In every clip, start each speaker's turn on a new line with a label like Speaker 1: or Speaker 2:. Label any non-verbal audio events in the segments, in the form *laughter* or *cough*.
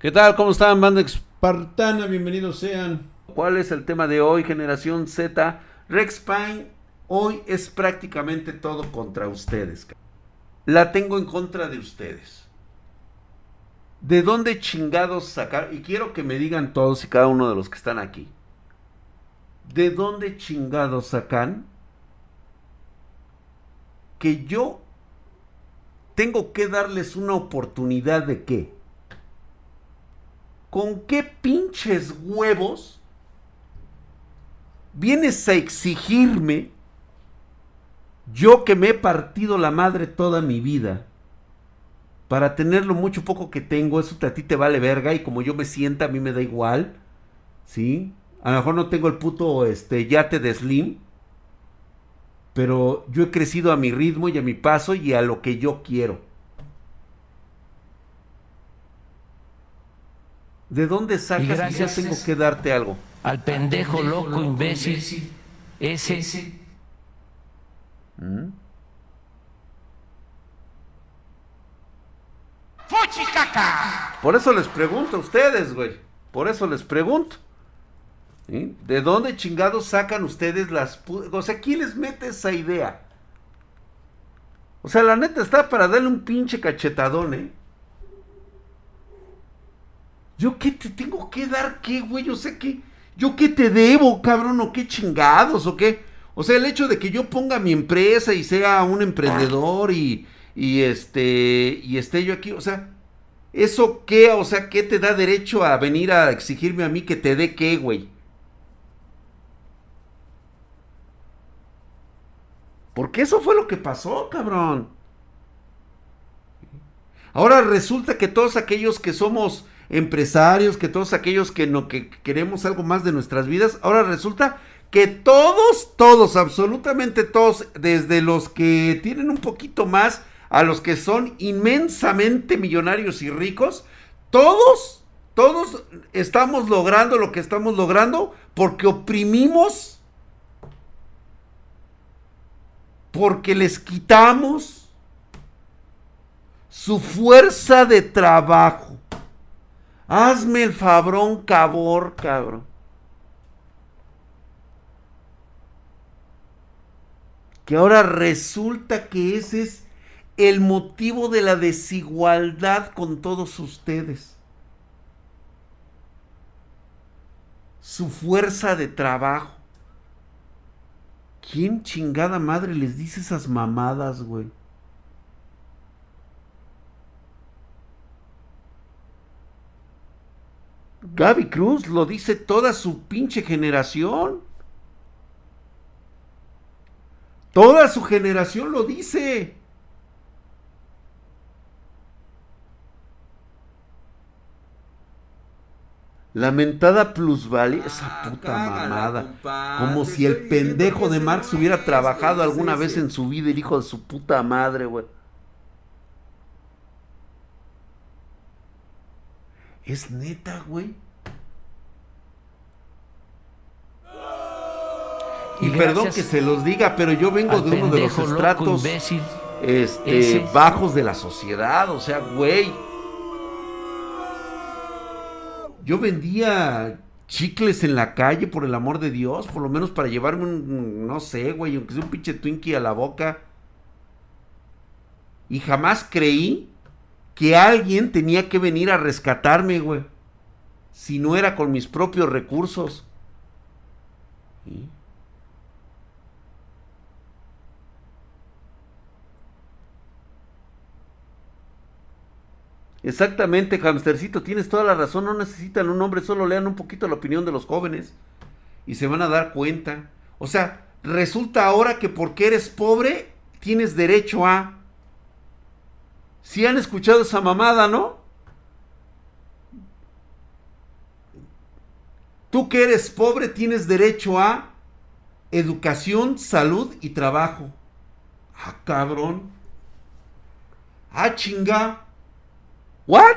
Speaker 1: ¿Qué tal? ¿Cómo están, banda espartana? Bienvenidos sean. ¿Cuál es el tema de hoy, generación Z? Rex Pine, hoy es prácticamente todo contra ustedes. La tengo en contra de ustedes. ¿De dónde chingados sacar? Y quiero que me digan todos y cada uno de los que están aquí. ¿De dónde chingados sacan que yo tengo que darles una oportunidad de qué? ¿Con qué pinches huevos vienes a exigirme, yo que me he partido la madre toda mi vida, para tener lo mucho poco que tengo, eso a ti te vale verga y como yo me sienta a mí me da igual, ¿sí? A lo mejor no tengo el puto este, yate de Slim, pero yo he crecido a mi ritmo y a mi paso y a lo que yo quiero. ¿De dónde sacas que yo tengo que darte algo?
Speaker 2: Al pendejo, loco, imbécil, ese. ¿Mm?
Speaker 1: Por eso les pregunto a ustedes, güey. Por eso les pregunto. ¿De dónde chingados sacan ustedes las... O sea, ¿quién les mete esa idea? O sea, la neta está para darle un pinche cachetadón, ¿eh? ¿Yo qué te tengo que dar qué, güey? O sea, ¿qué? ¿Yo qué te debo, cabrón? ¿O qué chingados? ¿O qué? O sea, el hecho de que yo ponga mi empresa y sea un emprendedor y, y este, y esté yo aquí, o sea, ¿eso qué? O sea, ¿qué te da derecho a venir a exigirme a mí que te dé qué, güey? Porque eso fue lo que pasó, cabrón. Ahora resulta que todos aquellos que somos empresarios, que todos aquellos que, no, que queremos algo más de nuestras vidas, ahora resulta que todos, todos, absolutamente todos, desde los que tienen un poquito más a los que son inmensamente millonarios y ricos, todos, todos estamos logrando lo que estamos logrando porque oprimimos, porque les quitamos su fuerza de trabajo. Hazme el fabrón cabor, cabrón. Que ahora resulta que ese es el motivo de la desigualdad con todos ustedes. Su fuerza de trabajo. ¿Quién chingada madre les dice esas mamadas, güey? Gaby Cruz lo dice toda su pinche generación. Toda su generación lo dice. Lamentada plusvalía, esa ah, puta mamada. Como si el pendejo de Marx hubiera trabajado alguna vez en su vida, el hijo de su puta madre, güey. ¿Es neta, güey? Y, perdón que se los diga, pero yo vengo de uno de los estratos este, bajos de la sociedad, o sea, güey. Yo vendía chicles en la calle, por el amor de Dios, por lo menos para llevarme un, no sé, güey, aunque sea un pinche Twinkie a la boca. Y jamás creí que alguien tenía que venir a rescatarme, güey. Si no era con mis propios recursos. Exactamente, hamstercito, tienes toda la razón, no necesitan un hombre, solo lean un poquito la opinión de los jóvenes y se van a dar cuenta. O sea, resulta ahora que porque eres pobre, tienes derecho a... Si han escuchado esa mamada, ¿no? Tú que eres pobre tienes derecho a educación, salud y trabajo. Ah, cabrón. Ah, chinga. What?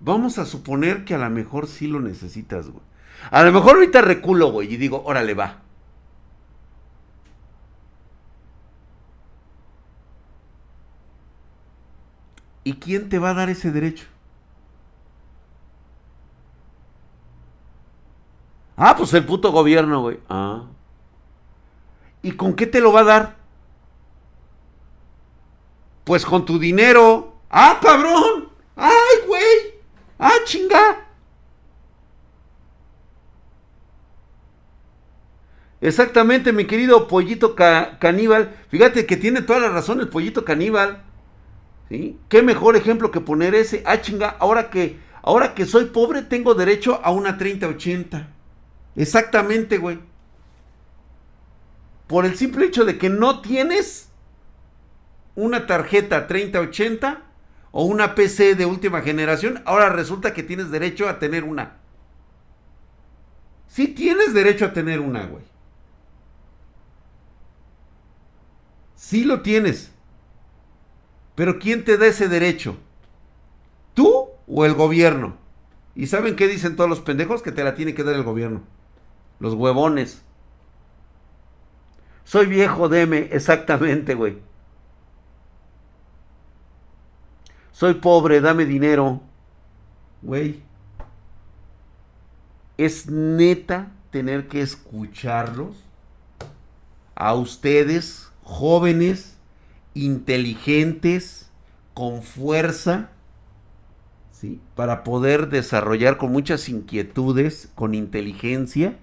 Speaker 1: Vamos a suponer que a lo mejor sí lo necesitas, güey. A lo mejor ahorita reculo, güey, y digo, órale, va. ¿Y quién te va a dar ese derecho? Ah, pues el puto gobierno, güey. Ah. ¿Y con qué te lo va a dar? Pues con tu dinero. Ah, cabrón. Ay, güey. Ah, chinga. Exactamente, mi querido pollito caníbal. Fíjate que tiene toda la razón el pollito caníbal. ¿Qué mejor ejemplo que poner ese? Ah, chinga, ahora que, ahora que soy pobre tengo derecho a una 3080. Exactamente, güey. Por el simple hecho de que no tienes una tarjeta 3080 o una PC de última generación, ahora resulta que tienes derecho a tener una. Sí tienes derecho a tener una, güey. Sí lo tienes. Pero ¿quién te da ese derecho? ¿Tú o el gobierno? ¿Y saben qué dicen todos los pendejos? Que te la tiene que dar el gobierno. Los huevones. Soy viejo, deme, exactamente, güey. Soy pobre, dame dinero. Güey. Es neta tener que escucharlos a ustedes, jóvenes, inteligentes, con fuerza, ¿sí? Para poder desarrollar con muchas inquietudes, con inteligencia,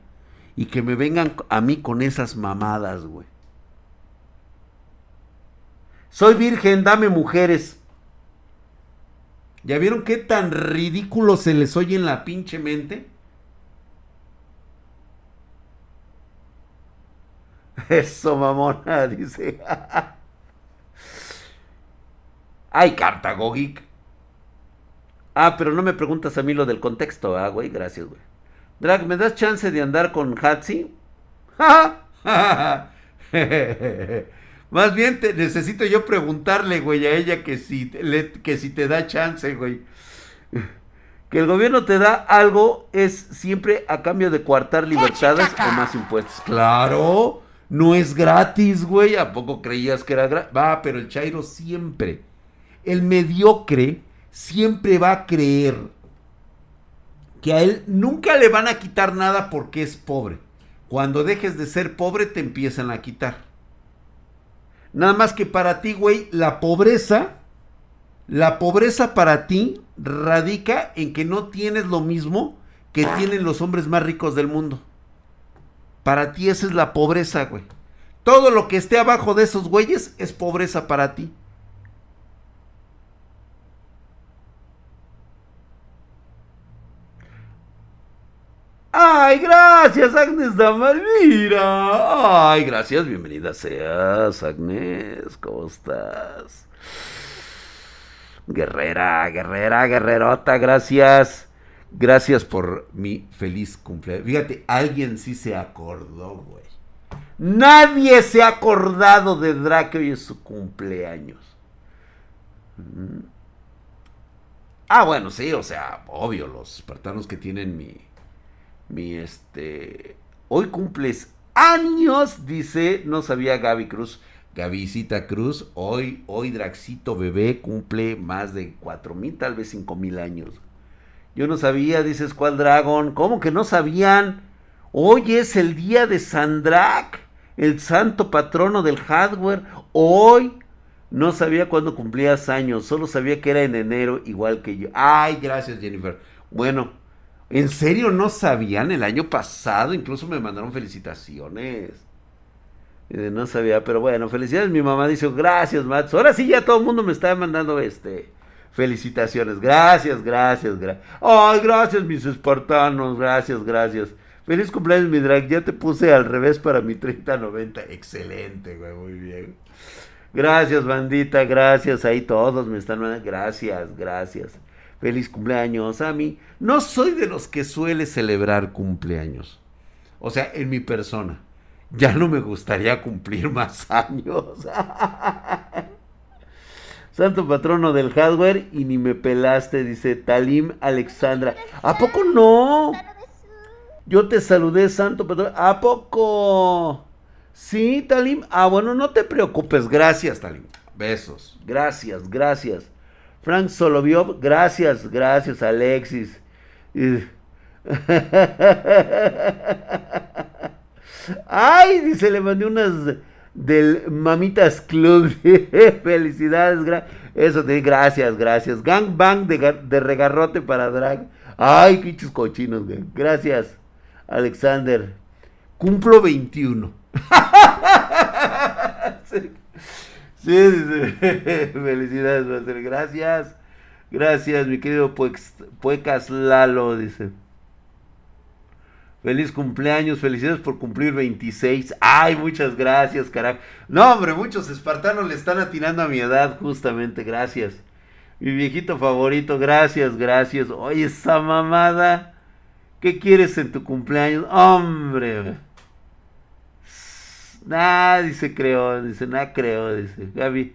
Speaker 1: y que me vengan a mí con esas mamadas, güey. Soy virgen, dame mujeres. ¿Ya vieron qué tan ridículo se les oye en la pinche mente? *laughs* Eso, mamona, *laughs* dice. Ay, Cartago Ah, pero no me preguntas a mí lo del contexto, ah, güey. Gracias, güey. Drag, ¿me das chance de andar con Hatsi? *laughs* Más bien te, necesito yo preguntarle, güey, a ella que si, que si te da chance, güey. Que el gobierno te da algo es siempre a cambio de coartar libertades o más impuestos. Claro, no es gratis, güey. ¿A poco creías que era gratis? Va, pero el Chairo siempre el mediocre siempre va a creer que a él nunca le van a quitar nada porque es pobre. Cuando dejes de ser pobre te empiezan a quitar. Nada más que para ti, güey, la pobreza, la pobreza para ti radica en que no tienes lo mismo que tienen los hombres más ricos del mundo. Para ti esa es la pobreza, güey. Todo lo que esté abajo de esos güeyes es pobreza para ti. Ay, gracias, Agnes Damalvira. Ay, gracias, bienvenida seas, Agnes. ¿Cómo estás? Guerrera, guerrera, guerrerota, gracias. Gracias por mi feliz cumpleaños. Fíjate, alguien sí se acordó, güey. Nadie se ha acordado de Drake hoy es su cumpleaños. Ah, bueno, sí, o sea, obvio, los espartanos que tienen mi, mi este, hoy cumples años, dice, no sabía Gaby Cruz. Gavisita Cruz, hoy, hoy Draxito bebé cumple más de cuatro mil, tal vez cinco mil años. Yo no sabía, dices, ¿cuál dragón? ¿Cómo que no sabían? Hoy es el día de Sandrak, el santo patrono del hardware. Hoy no sabía cuándo cumplías años, solo sabía que era en enero, igual que yo. Ay, gracias Jennifer. Bueno, ¿En serio no sabían? El año pasado incluso me mandaron felicitaciones. no sabía, pero bueno, felicidades. Mi mamá dice, gracias, Mats. Ahora sí ya todo el mundo me está mandando este felicitaciones. Gracias, gracias, gracias. Ay, gracias, mis espartanos. Gracias, gracias. Feliz cumpleaños, mi drag. Ya te puse al revés para mi 3090. Excelente, güey. Muy bien. Gracias, bandita. Gracias. Ahí todos me están mandando. Gracias, gracias. Feliz cumpleaños a mí. No soy de los que suele celebrar cumpleaños. O sea, en mi persona. Ya no me gustaría cumplir más *laughs* años. Santo patrono del hardware y ni me pelaste, dice Talim Alexandra. ¿A poco no? Yo te saludé, Santo patrono. ¿A poco? Sí, Talim. Ah, bueno, no te preocupes. Gracias, Talim. Besos. Gracias, gracias. Frank Soloviov, gracias, gracias Alexis. *laughs* Ay, dice, le mandé unas del Mamitas Club. *laughs* Felicidades, eso te gracias, gracias. Gang Bang de, regarrote para drag. Ay, pinches cochinos, Gracias, Alexander. Cumplo 21. *laughs* sí, sí, *laughs* Felicidades, Gracias. Gracias, mi querido Puecas Lalo, dice. Feliz cumpleaños, felicidades por cumplir 26. Ay, muchas gracias, carajo. No, hombre, muchos espartanos le están atinando a mi edad, justamente, gracias. Mi viejito favorito, gracias, gracias. Oye, esa mamada. ¿Qué quieres en tu cumpleaños? Hombre. Nah, dice creo, dice, nada creo, dice. Gaby,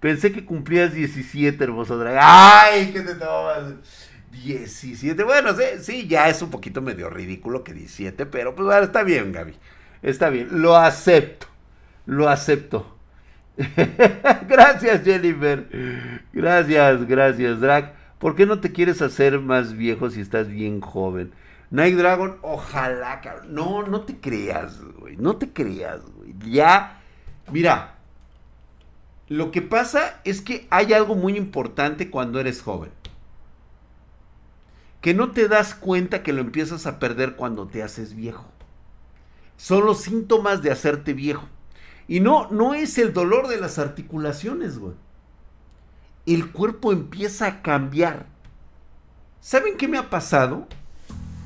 Speaker 1: pensé que cumplías 17, hermoso dragón. Ay, ¿qué te tomas? 17. Bueno, sí, ya es un poquito medio ridículo que 17, pero pues bueno, está bien, Gaby. Está bien, lo acepto. Lo acepto. *laughs* gracias, Jennifer. Gracias, gracias, Drag. ¿Por qué no te quieres hacer más viejo si estás bien joven? Night Dragon, ojalá, cabrón. No, no te creas, güey. No te creas, güey. Ya, mira. Lo que pasa es que hay algo muy importante cuando eres joven que no te das cuenta que lo empiezas a perder cuando te haces viejo. Son los síntomas de hacerte viejo. Y no, no es el dolor de las articulaciones, güey. El cuerpo empieza a cambiar. ¿Saben qué me ha pasado?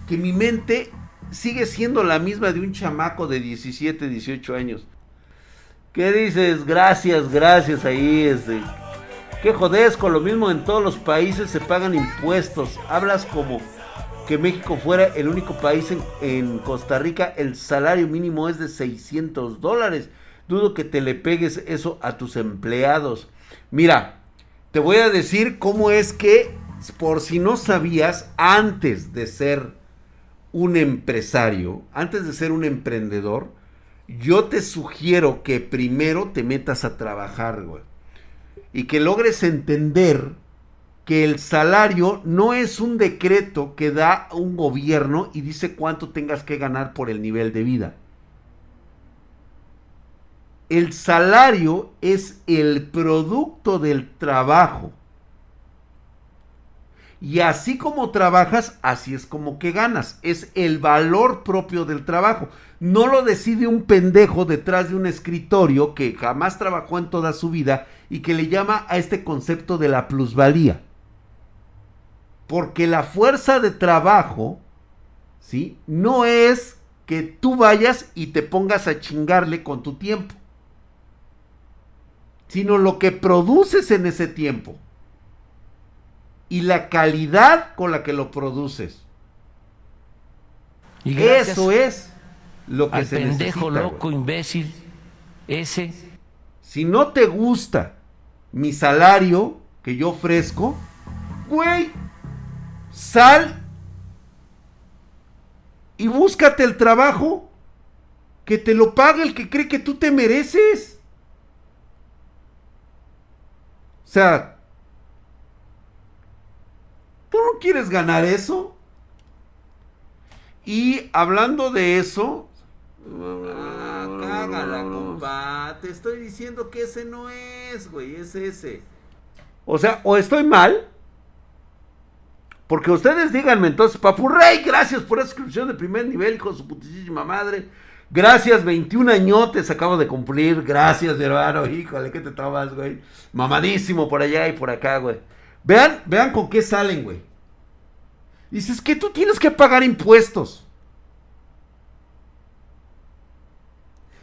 Speaker 1: Que mi mente sigue siendo la misma de un chamaco de 17, 18 años. ¿Qué dices? Gracias, gracias ahí, este. Qué jodesco, lo mismo en todos los países se pagan impuestos. Hablas como que México fuera el único país en, Costa Rica, el salario mínimo es de 600 dólares. Dudo que te le pegues eso a tus empleados. Mira, te voy a decir cómo es que, por si no sabías, antes de ser un empresario, antes de ser un emprendedor, yo te sugiero que primero te metas a trabajar, güey y que logres entender que el salario no es un decreto que da un gobierno y dice cuánto tengas que ganar por el nivel de vida. El salario es el producto del trabajo. Y así como trabajas, así es como que ganas. Es el valor propio del trabajo. No lo decide un pendejo detrás de un escritorio que jamás trabajó en toda su vida y que le llama a este concepto de la plusvalía. Porque la fuerza de trabajo, ¿sí? No es que tú vayas y te pongas a chingarle con tu tiempo, sino lo que produces en ese tiempo y la calidad con la que lo produces. Y Eso es lo que se
Speaker 2: pendejo loco imbécil ese.
Speaker 1: Si no te gusta mi salario que yo ofrezco, güey, sal y búscate el trabajo que te lo pague el que cree que tú te mereces. O sea, ¿tú no quieres ganar eso? Y hablando de eso, ah, cágala, compa. Te estoy diciendo que ese no es, güey, es ese. O sea, o estoy mal. Porque ustedes díganme entonces, Papurrey, gracias por esa inscripción de primer nivel, hijo de su putísima madre. Gracias, 21 añotes acabo de cumplir. Gracias, mi hermano. Híjole, ¿qué te tomas, güey? Mamadísimo por allá y por acá, güey. Vean, vean con qué salen, güey. Dices que tú tienes que pagar impuestos.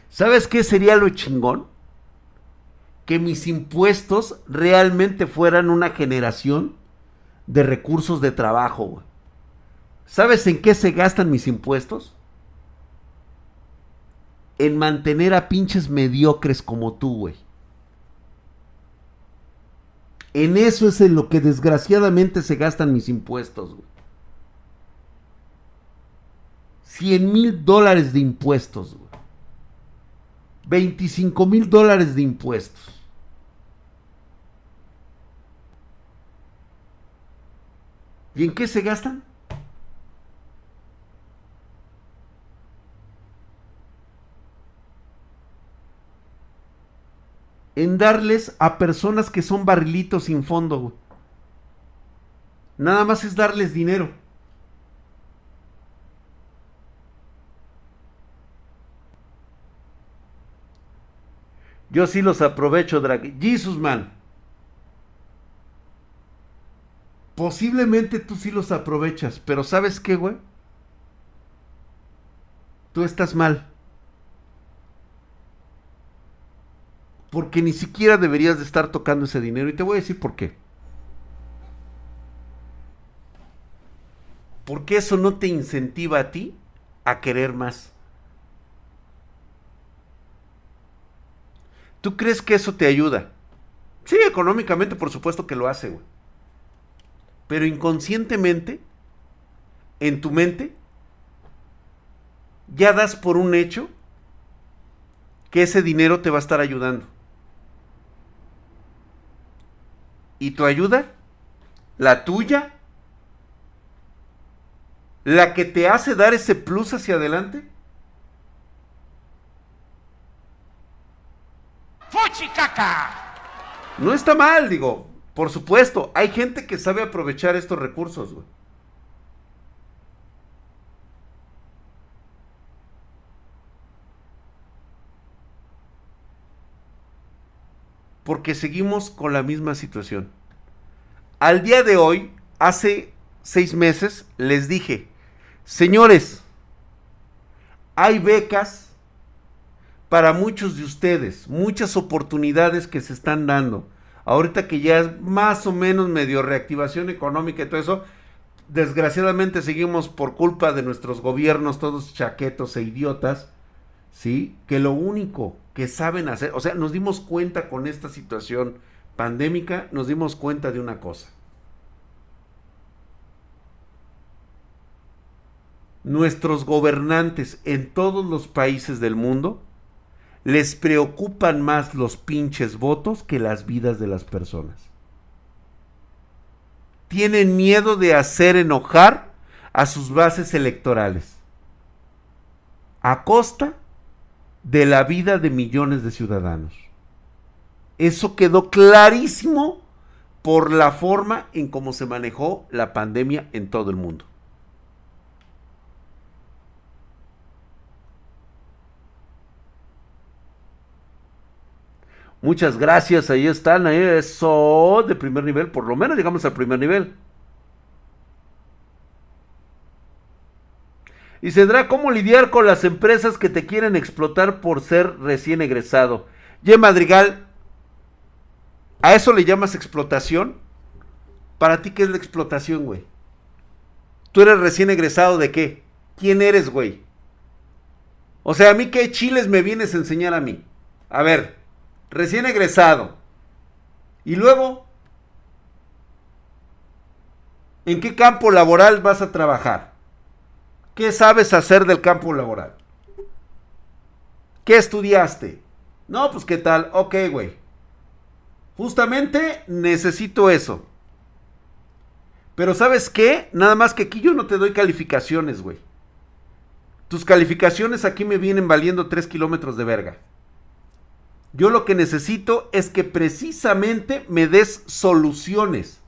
Speaker 1: ¿Sabes qué sería lo chingón? Que mis impuestos realmente fueran una generación de recursos de trabajo. Güey. ¿Sabes en qué se gastan mis impuestos? En mantener a pinches mediocres como tú, güey. En eso es en lo que desgraciadamente se gastan mis impuestos, güey. 100 mil dólares de impuestos, 25 mil dólares de impuestos. ¿Y en qué se gastan? En darles a personas que son barrilitos sin fondo, Nada más es darles dinero. Yo sí los aprovecho, Drag. Jesus, man. Posiblemente tú sí los aprovechas, pero ¿sabes qué, güey? Tú estás mal. Porque ni siquiera deberías de estar tocando ese dinero. Y te voy a decir por qué. Porque eso no te incentiva a ti a querer más. ¿Tú crees que eso te ayuda? Sí, económicamente por supuesto que lo hace, güey. Pero inconscientemente, en tu mente, ya das por un hecho que ese dinero te va a estar ayudando. ¿Y tu ayuda? ¿La tuya? ¿La que te hace dar ese plus hacia adelante? No está mal, digo. Por supuesto, hay gente que sabe aprovechar estos recursos, güey. Porque seguimos con la misma situación. Al día de hoy, hace seis meses, les dije, señores, hay becas para muchos de ustedes, muchas oportunidades que se están dando. Ahorita que ya es más o menos medio reactivación económica y todo eso, desgraciadamente seguimos por culpa de nuestros gobiernos todos chaquetos e idiotas, ¿sí? Que lo único que saben hacer, o sea, nos dimos cuenta con esta situación pandémica, nos dimos cuenta de una cosa. Nuestros gobernantes en todos los países del mundo les preocupan más los pinches votos que las vidas de las personas. Tienen miedo de hacer enojar a sus bases electorales a costa de la vida de millones de ciudadanos. Eso quedó clarísimo por la forma en cómo se manejó la pandemia en todo el mundo. Muchas gracias, ahí están, ahí eso de primer nivel, por lo menos llegamos al primer nivel. Y tendrá cómo lidiar con las empresas que te quieren explotar por ser recién egresado. Ye Madrigal, ¿a eso le llamas explotación? ¿Para ti qué es la explotación, güey? ¿Tú eres recién egresado de qué? ¿Quién eres, güey? O sea, ¿a mí qué chiles me vienes a enseñar a mí? A ver, recién egresado. Y luego, ¿en qué campo laboral vas a trabajar? ¿Qué sabes hacer del campo laboral? ¿Qué estudiaste? No, pues qué tal. Ok, güey. Justamente necesito eso. Pero ¿sabes qué? Nada más que aquí yo no te doy calificaciones, güey. Tus calificaciones aquí me vienen valiendo 3 kilómetros de verga. Yo lo que necesito es que precisamente me des soluciones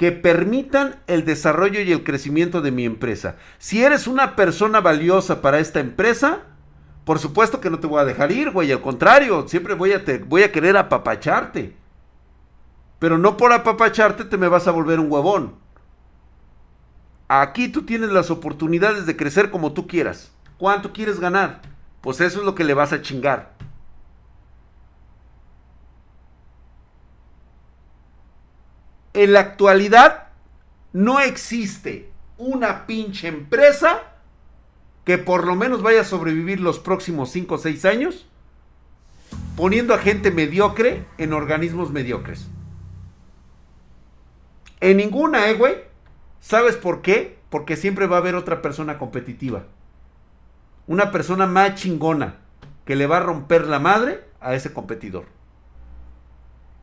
Speaker 1: que permitan el desarrollo y el crecimiento de mi empresa. Si eres una persona valiosa para esta empresa, por supuesto que no te voy a dejar ir, güey. Al contrario, siempre voy a, te, voy a querer apapacharte. Pero no por apapacharte te me vas a volver un huevón. Aquí tú tienes las oportunidades de crecer como tú quieras. ¿Cuánto quieres ganar? Pues eso es lo que le vas a chingar. En la actualidad no existe una pinche empresa que por lo menos vaya a sobrevivir los próximos 5 o 6 años poniendo a gente mediocre en organismos mediocres. En ninguna, eh, güey. ¿Sabes por qué? Porque siempre va a haber otra persona competitiva. Una persona más chingona que le va a romper la madre a ese competidor.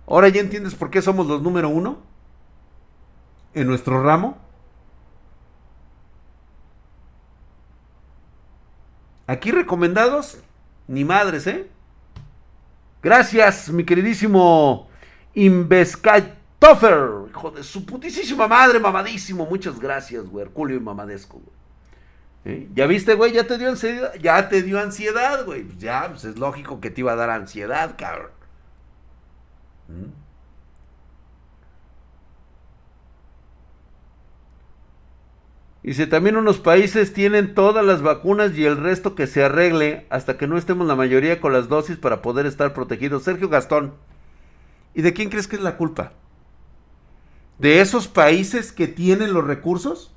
Speaker 1: Ahora ya entiendes por qué somos los número uno en nuestro ramo? Aquí recomendados, ni madres, ¿eh? Gracias, mi queridísimo Invescatofer. Hijo de su putísima madre, mamadísimo. Muchas gracias, güey. Herculio y mamadesco, güey. ¿Eh? ¿Ya viste, güey? ¿Ya te dio ansiedad? Ya te dio ansiedad, güey. Pues ya, pues es lógico que te iba a dar ansiedad, cabrón. ¿Mm? Dice, también unos países tienen todas las vacunas y el resto que se arregle hasta que no estemos la mayoría con las dosis para poder estar protegidos. Sergio Gastón, ¿y de quién crees que es la culpa? ¿De esos países que tienen los recursos?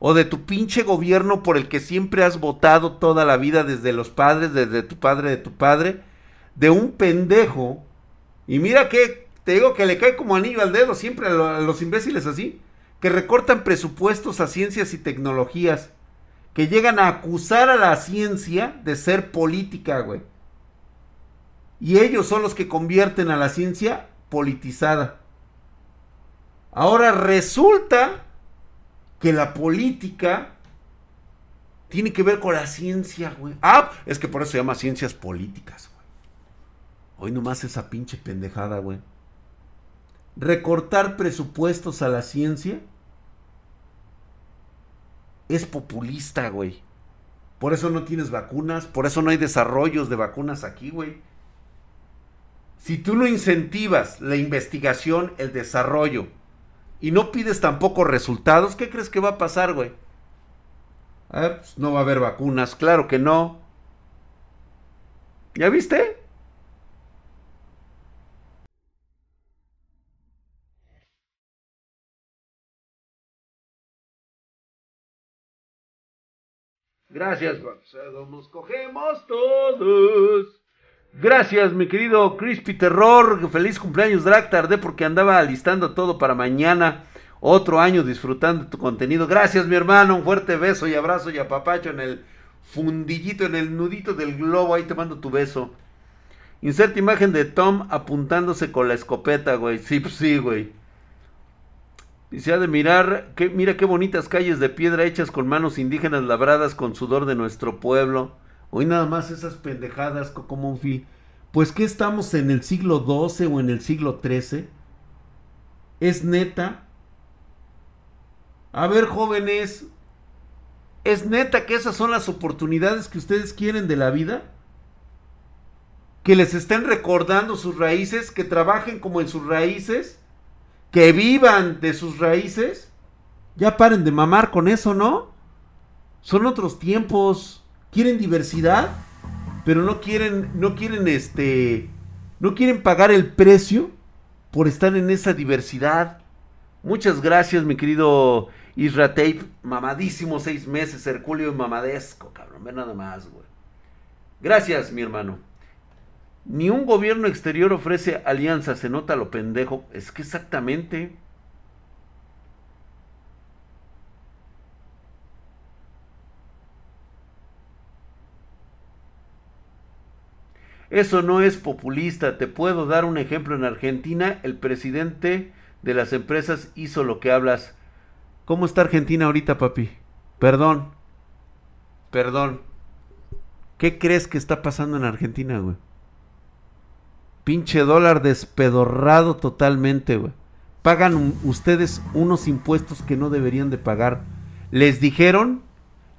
Speaker 1: ¿O de tu pinche gobierno por el que siempre has votado toda la vida desde los padres, desde tu padre, de tu padre? De un pendejo. Y mira que te digo que le cae como anillo al dedo siempre a los imbéciles así que recortan presupuestos a ciencias y tecnologías, que llegan a acusar a la ciencia de ser política, güey. Y ellos son los que convierten a la ciencia politizada. Ahora resulta que la política tiene que ver con la ciencia, güey. Ah, es que por eso se llama ciencias políticas, güey. Hoy nomás esa pinche pendejada, güey recortar presupuestos a la ciencia es populista, güey. Por eso no tienes vacunas, por eso no hay desarrollos de vacunas aquí, güey. Si tú no incentivas la investigación, el desarrollo, y no pides tampoco resultados, ¿qué crees que va a pasar, güey? pues no va a haber vacunas, claro que no. ¿Ya viste? Gracias, nos cogemos todos. Gracias, mi querido Crispy Terror. Feliz cumpleaños, Drag. Tardé porque andaba alistando todo para mañana. Otro año disfrutando tu contenido. Gracias, mi hermano. Un fuerte beso y abrazo y apapacho en el fundillito, en el nudito del globo. Ahí te mando tu beso. Inserta imagen de Tom apuntándose con la escopeta, güey. Sí, pues sí, güey. Y se ha de mirar, que, mira qué bonitas calles de piedra hechas con manos indígenas labradas con sudor de nuestro pueblo. Hoy nada más esas pendejadas como un fil. Pues que estamos en el siglo XII o en el siglo XIII. Es neta. A ver, jóvenes. ¿Es neta que esas son las oportunidades que ustedes quieren de la vida? Que les estén recordando sus raíces, que trabajen como en sus raíces que vivan de sus raíces, ya paren de mamar con eso, ¿no? Son otros tiempos, quieren diversidad, pero no quieren, no quieren este, no quieren pagar el precio por estar en esa diversidad. Muchas gracias, mi querido Isra Tape, mamadísimo seis meses, Herculio mamadesco, cabrón, ve nada más, güey. Gracias, mi hermano. Ni un gobierno exterior ofrece alianza, se nota lo pendejo. Es que exactamente. Eso no es populista. Te puedo dar un ejemplo. En Argentina, el presidente de las empresas hizo lo que hablas. ¿Cómo está Argentina ahorita, papi? Perdón. Perdón. ¿Qué crees que está pasando en Argentina, güey? Pinche dólar despedorrado totalmente, güey. Pagan ustedes unos impuestos que no deberían de pagar. Les dijeron,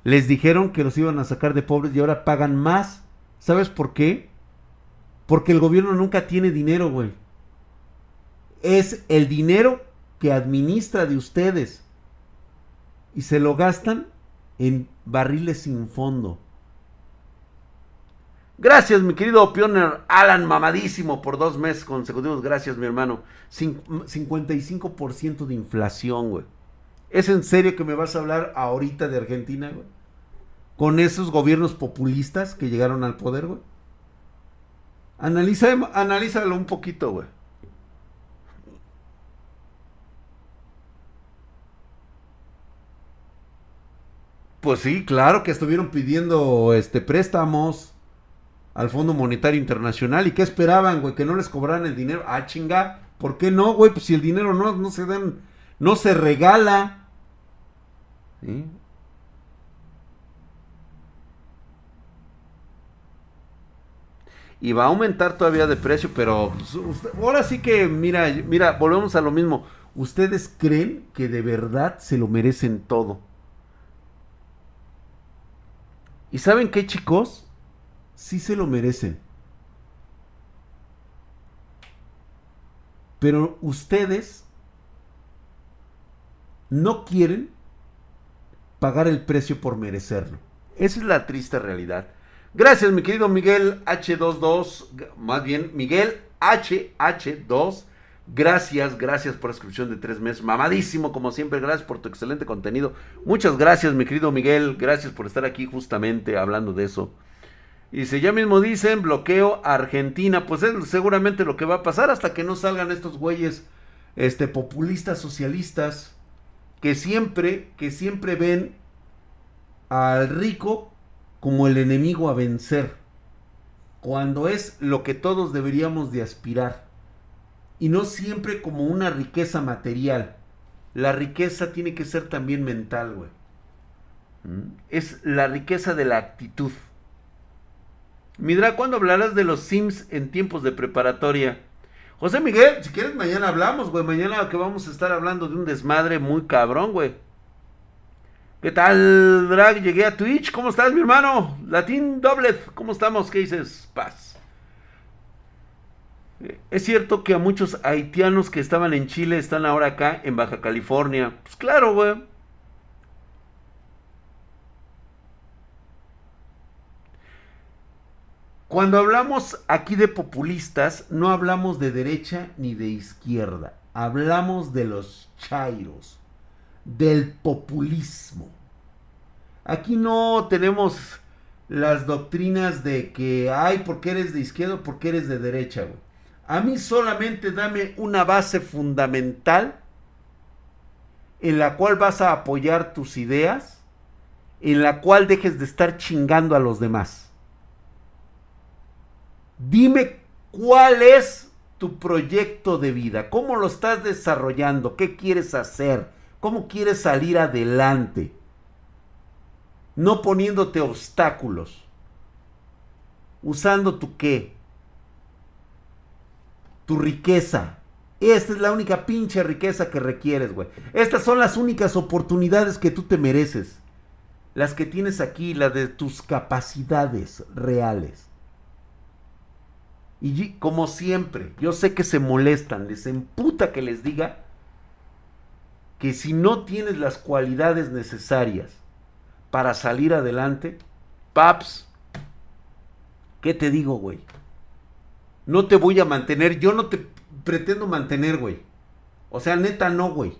Speaker 1: les dijeron que los iban a sacar de pobres y ahora pagan más. ¿Sabes por qué? Porque el gobierno nunca tiene dinero, güey. Es el dinero que administra de ustedes. Y se lo gastan en barriles sin fondo. Gracias, mi querido Pioner Alan, mamadísimo por dos meses consecutivos. Gracias, mi hermano. 55% de inflación, güey. ¿Es en serio que me vas a hablar ahorita de Argentina, güey? Con esos gobiernos populistas que llegaron al poder, güey. Analiza, analízalo un poquito, güey. Pues sí, claro que estuvieron pidiendo este préstamos al Fondo Monetario Internacional. ¿Y qué esperaban, güey? Que no les cobraran el dinero. Ah, chinga. ¿Por qué no, güey? Pues si el dinero no, no se dan, no se regala. y va a aumentar todavía de precio, pero pues, ahora sí que, mira, mira, volvemos a lo mismo. Ustedes creen que de verdad se lo merecen todo. ¿Y saben qué, chicos? Sí se lo merecen. Pero ustedes no quieren pagar el precio por merecerlo. Esa es la triste realidad. Gracias, mi querido Miguel H22, más bien Miguel HH2. Gracias, gracias por la inscripción de tres meses. Mamadísimo, como siempre. Gracias por tu excelente contenido. Muchas gracias, mi querido Miguel. Gracias por estar aquí justamente hablando de eso. Y si ya mismo dicen bloqueo Argentina, pues es seguramente lo que va a pasar hasta que no salgan estos güeyes este, populistas socialistas que siempre, que siempre ven al rico como el enemigo a vencer, cuando es lo que todos deberíamos de aspirar, y no siempre como una riqueza material. La riqueza tiene que ser también mental, güey. ¿Mm? Es la riqueza de la actitud. Midra, ¿cuándo hablarás de los Sims en tiempos de preparatoria? José Miguel, si quieres mañana hablamos, güey. Mañana que vamos a estar hablando de un desmadre muy cabrón, güey. ¿Qué tal, Drag? Llegué a Twitch. ¿Cómo estás, mi hermano? Latín Doblet. ¿Cómo estamos? ¿Qué dices? Paz. Eh, es cierto que a muchos haitianos que estaban en Chile están ahora acá en Baja California. Pues claro, güey. Cuando hablamos aquí de populistas, no hablamos de derecha ni de izquierda. Hablamos de los chairos, del populismo. Aquí no tenemos las doctrinas de que, ay, porque eres de izquierda o porque eres de derecha, A mí solamente dame una base fundamental en la cual vas a apoyar tus ideas, en la cual dejes de estar chingando a los demás. Dime cuál es tu proyecto de vida, cómo lo estás desarrollando, qué quieres hacer, cómo quieres salir adelante. No poniéndote obstáculos. Usando tu qué. Tu riqueza. Esta es la única pinche riqueza que requieres, güey. Estas son las únicas oportunidades que tú te mereces. Las que tienes aquí, las de tus capacidades reales. Y como siempre, yo sé que se molestan, les emputa que les diga que si no tienes las cualidades necesarias para salir adelante, paps, ¿qué te digo, güey? No te voy a mantener, yo no te pretendo mantener, güey. O sea, neta no, güey.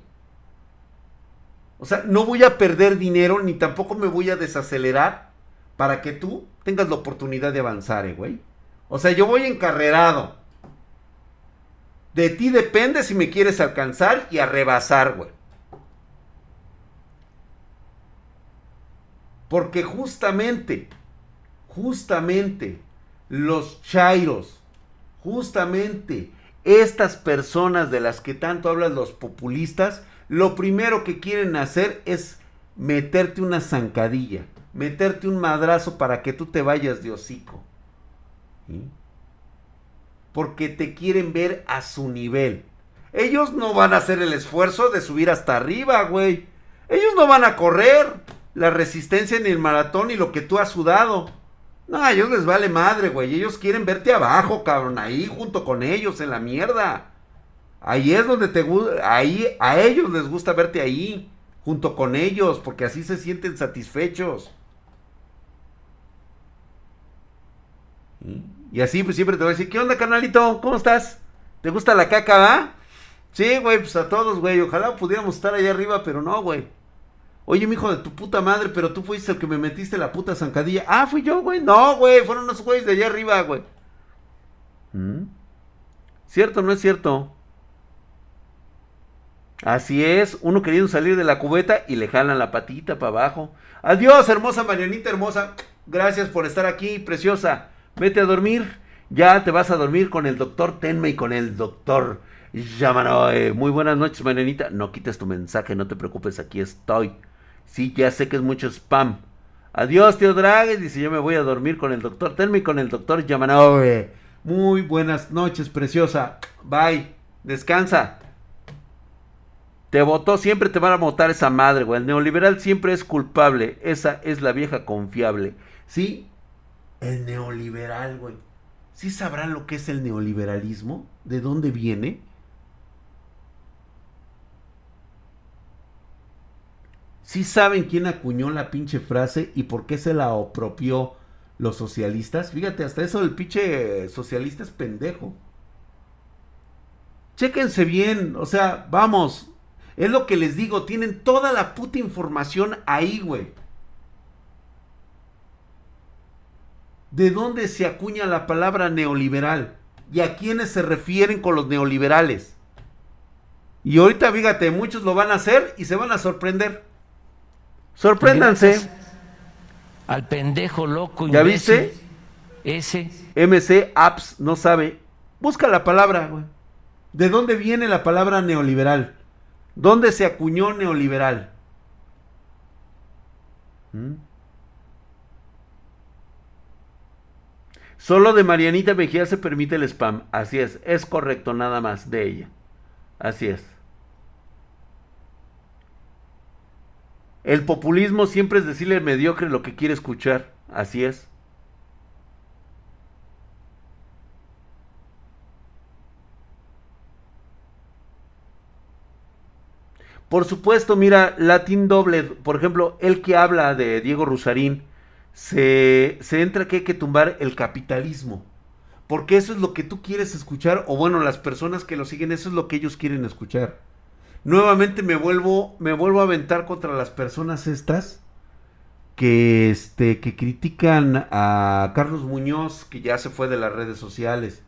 Speaker 1: O sea, no voy a perder dinero ni tampoco me voy a desacelerar para que tú tengas la oportunidad de avanzar, eh, güey. O sea, yo voy encarrerado. De ti depende si me quieres alcanzar y arrebasar, güey. Porque justamente, justamente, los chairos, justamente estas personas de las que tanto hablan los populistas, lo primero que quieren hacer es meterte una zancadilla, meterte un madrazo para que tú te vayas de hocico. Porque te quieren ver a su nivel. Ellos no van a hacer el esfuerzo de subir hasta arriba, güey. Ellos no van a correr la resistencia ni el maratón ni lo que tú has sudado. No, a ellos les vale madre, güey. Ellos quieren verte abajo, cabrón, ahí junto con ellos en la mierda. Ahí es donde te gusta, ahí a ellos les gusta verte ahí junto con ellos porque así se sienten satisfechos. Y así pues siempre te voy a decir, ¿qué onda, canalito? ¿Cómo estás? ¿Te gusta la caca, va? Sí, güey, pues a todos, güey. Ojalá pudiéramos estar allá arriba, pero no, güey. Oye, mi hijo de tu puta madre, pero tú fuiste el que me metiste la puta zancadilla. Ah, fui yo, güey. No, güey, fueron los güeyes de allá arriba, güey. ¿Mm? ¿Cierto o no es cierto? Así es, uno queriendo salir de la cubeta y le jalan la patita para abajo. Adiós, hermosa Marianita, hermosa. Gracias por estar aquí, preciosa. Vete a dormir. Ya te vas a dormir con el doctor Tenme y con el doctor Yamanoe. Muy buenas noches, Marianita. No quites tu mensaje, no te preocupes, aquí estoy. Sí, ya sé que es mucho spam. Adiós, tío Drag. Dice, yo me voy a dormir con el doctor. Tenme con el doctor Yamanove. Muy buenas noches, preciosa. Bye. Descansa. Te votó, siempre te van a votar esa madre, güey. El neoliberal siempre es culpable. Esa es la vieja confiable. Sí, el neoliberal, güey. ¿Sí sabrán lo que es el neoliberalismo? ¿De dónde viene? ¿Sí saben quién acuñó la pinche frase y por qué se la apropió los socialistas? Fíjate, hasta eso el pinche socialista es pendejo. Chéquense bien, o sea, vamos. Es lo que les digo, tienen toda la puta información ahí, güey. ¿De dónde se acuña la palabra neoliberal? ¿Y a quiénes se refieren con los neoliberales? Y ahorita, fíjate, muchos lo van a hacer y se van a sorprender. Sorpréndanse.
Speaker 2: Al pendejo loco.
Speaker 1: ¿Ya viste?
Speaker 2: Ese.
Speaker 1: MC Apps no sabe. Busca la palabra, güey. ¿De dónde viene la palabra neoliberal? ¿Dónde se acuñó neoliberal? ¿Mm? Solo de Marianita Mejía se permite el spam. Así es, es correcto nada más de ella. Así es. El populismo siempre es decirle al mediocre lo que quiere escuchar. Así es. Por supuesto, mira, Latin Doble, por ejemplo, el que habla de Diego Rusarín, se, se entra que hay que tumbar el capitalismo. Porque eso es lo que tú quieres escuchar, o bueno, las personas que lo siguen, eso es lo que ellos quieren escuchar. Nuevamente me vuelvo, me vuelvo a aventar contra las personas estas que, este, que critican a Carlos Muñoz, que ya se fue de las redes sociales.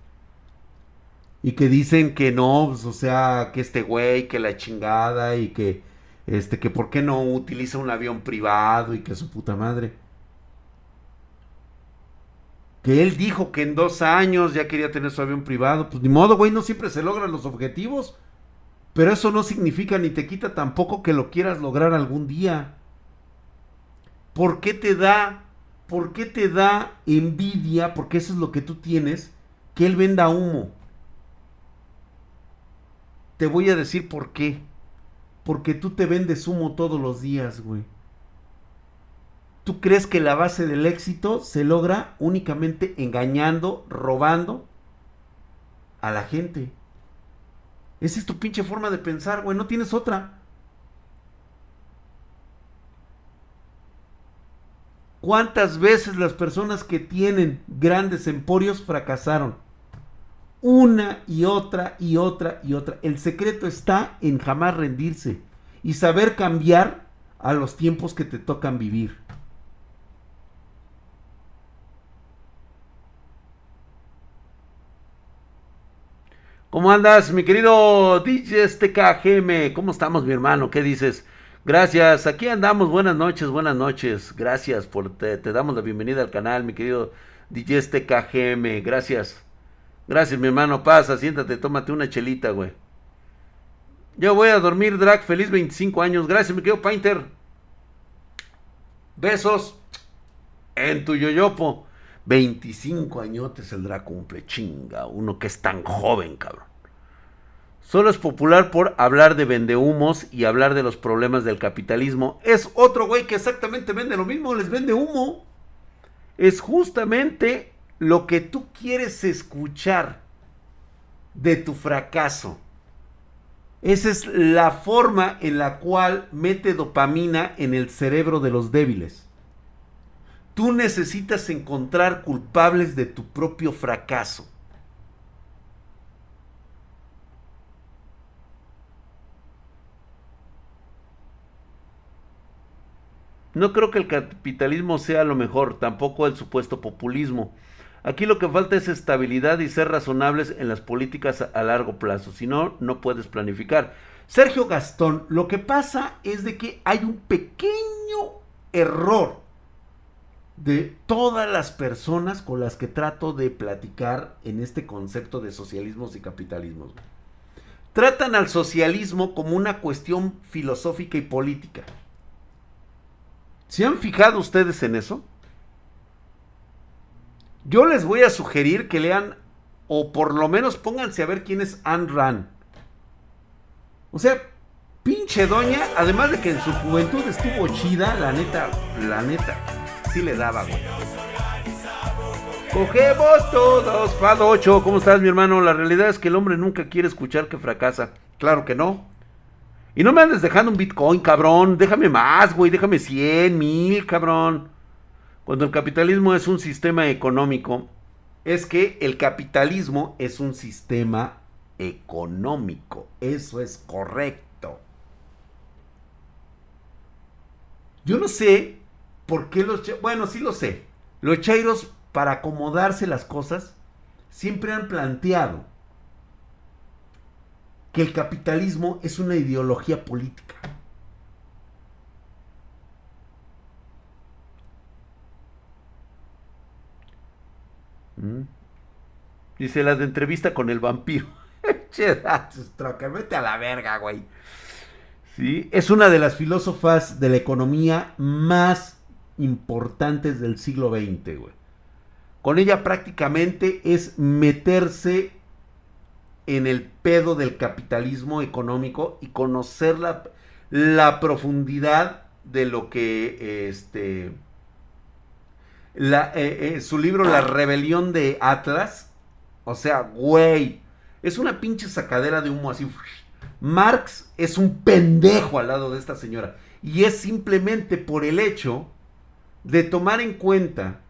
Speaker 1: Y que dicen que no, pues, o sea, que este güey, que la chingada y que, este, que por qué no utiliza un avión privado y que su puta madre que él dijo que en dos años ya quería tener su avión privado. Pues ni modo, güey, no siempre se logran los objetivos. Pero eso no significa ni te quita tampoco que lo quieras lograr algún día. ¿Por qué te da, por qué te da envidia, porque eso es lo que tú tienes, que él venda humo? Te voy a decir por qué. Porque tú te vendes humo todos los días, güey. ¿Tú crees que la base del éxito se logra únicamente engañando, robando a la gente? Esa es tu pinche forma de pensar, güey, no tienes otra. ¿Cuántas veces las personas que tienen grandes emporios fracasaron? Una y otra y otra y otra. El secreto está en jamás rendirse y saber cambiar a los tiempos que te tocan vivir. ¿Cómo andas, mi querido DJ TKGM? ¿Cómo estamos, mi hermano? ¿Qué dices? Gracias, aquí andamos. Buenas noches, buenas noches. Gracias por te, damos la bienvenida al canal, mi querido DJ TKGM. Gracias. Gracias, mi hermano. Pasa, siéntate, tómate una chelita, güey. Yo voy a dormir, Drag. Feliz 25 años. Gracias, mi querido Painter. Besos en tu yoyopo. 25 añotes el Draco cumple, chinga, uno que es tan joven, cabrón. Solo es popular por hablar de vendehumos y hablar de los problemas del capitalismo. Es otro güey que exactamente vende lo mismo, les vende humo. Es justamente lo que tú quieres escuchar de tu fracaso. Esa es la forma en la cual mete dopamina en el cerebro de los débiles. Tú necesitas encontrar culpables de tu propio fracaso. No creo que el capitalismo sea lo mejor, tampoco el supuesto populismo. Aquí lo que falta es estabilidad y ser razonables en las políticas a largo plazo, si no, no puedes planificar. Sergio Gastón, lo que pasa es de que hay un pequeño error de todas las personas con las que trato de platicar en este concepto de socialismos y capitalismos. Tratan al socialismo como una cuestión filosófica y política. ¿Se han fijado ustedes en eso? Yo les voy a sugerir que lean o por lo menos pónganse a ver quién es Anne Rand. O sea, pinche doña, además de que en su juventud estuvo chida, la neta, la neta, sí le daba, güey. Cogemos todos, Fado 8, ¿cómo estás mi hermano? La realidad es que el hombre nunca quiere escuchar que fracasa. Claro que no. Y no me andes dejando un Bitcoin, cabrón. Déjame más, güey. Déjame 100, mil, cabrón. Cuando el capitalismo es un sistema económico, es que el capitalismo es un sistema económico. Eso es correcto. Yo no sé por qué los... Bueno, sí lo sé. Los chairos, para acomodarse las cosas, siempre han planteado que el capitalismo es una ideología política. Mm. Dice la de entrevista con el vampiro. *laughs* vete a la verga, güey. Sí, es una de las filósofas de la economía más importantes del siglo XX, güey. Con ella prácticamente es meterse en el pedo del capitalismo económico y conocer la, la profundidad de lo que este eh, eh, su libro La rebelión de Atlas. O sea güey es una pinche sacadera de humo así. Marx es un pendejo al lado de esta señora. Y es simplemente por el hecho de tomar en cuenta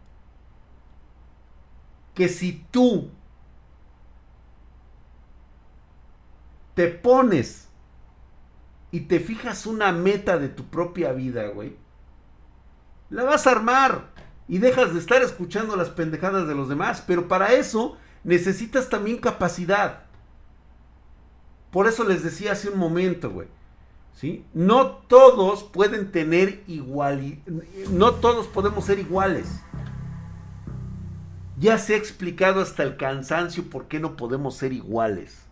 Speaker 1: que si tú te pones y te fijas una meta de tu propia vida, güey, la vas a armar y dejas de estar escuchando las pendejadas de los demás. Pero para eso necesitas también capacidad. Por eso les decía hace un momento, güey. ¿Sí? No todos pueden tener igual, no todos podemos ser iguales. Ya se ha explicado hasta el cansancio por qué no podemos ser iguales.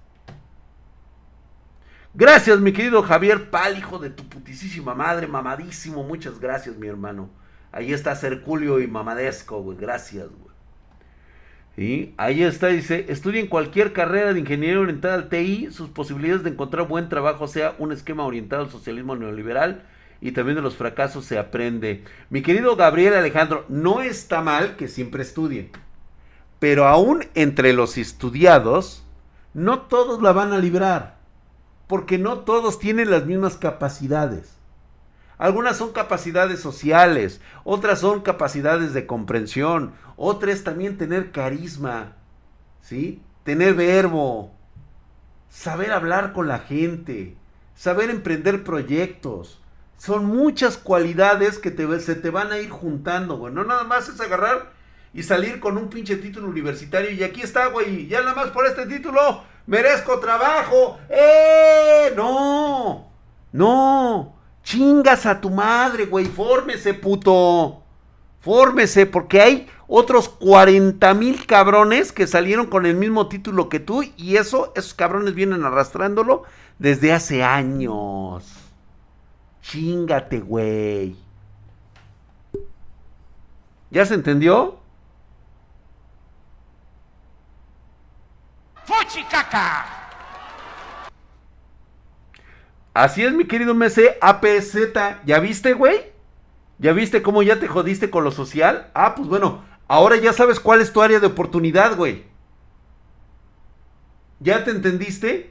Speaker 1: Gracias, mi querido Javier Pal, hijo de tu putísima madre, mamadísimo. Muchas gracias, mi hermano. Ahí está Cerculio y Mamadesco, güey. Gracias, güey. ¿Sí? Ahí está, dice, estudien cualquier carrera de ingeniería orientada al TI, sus posibilidades de encontrar buen trabajo sea un esquema orientado al socialismo neoliberal y también de los fracasos se aprende. Mi querido Gabriel Alejandro, no está mal que siempre estudien, pero aún entre los estudiados, no todos la van a librar porque no todos tienen las mismas capacidades. Algunas son capacidades sociales, otras son capacidades de comprensión, otras también tener carisma, ¿sí? Tener verbo, saber hablar con la gente, saber emprender proyectos. Son muchas cualidades que se te van a ir juntando, güey. No nada más es agarrar y salir con un pinche título universitario y aquí está, güey. Ya nada más por este título merezco trabajo. ¡Eh! No, no, chingas a tu madre, güey, fórmese, puto. Fórmese, porque hay otros 40 mil cabrones que salieron con el mismo título que tú y eso, esos cabrones vienen arrastrándolo desde hace años. Chingate, güey. ¿Ya se entendió? ¡Fuchicaca! Así es, mi querido MC APZ. ¿Ya viste, güey? ¿Ya viste cómo ya te jodiste con lo social? Ah, pues bueno, ahora ya sabes cuál es tu área de oportunidad, güey. ¿Ya te entendiste?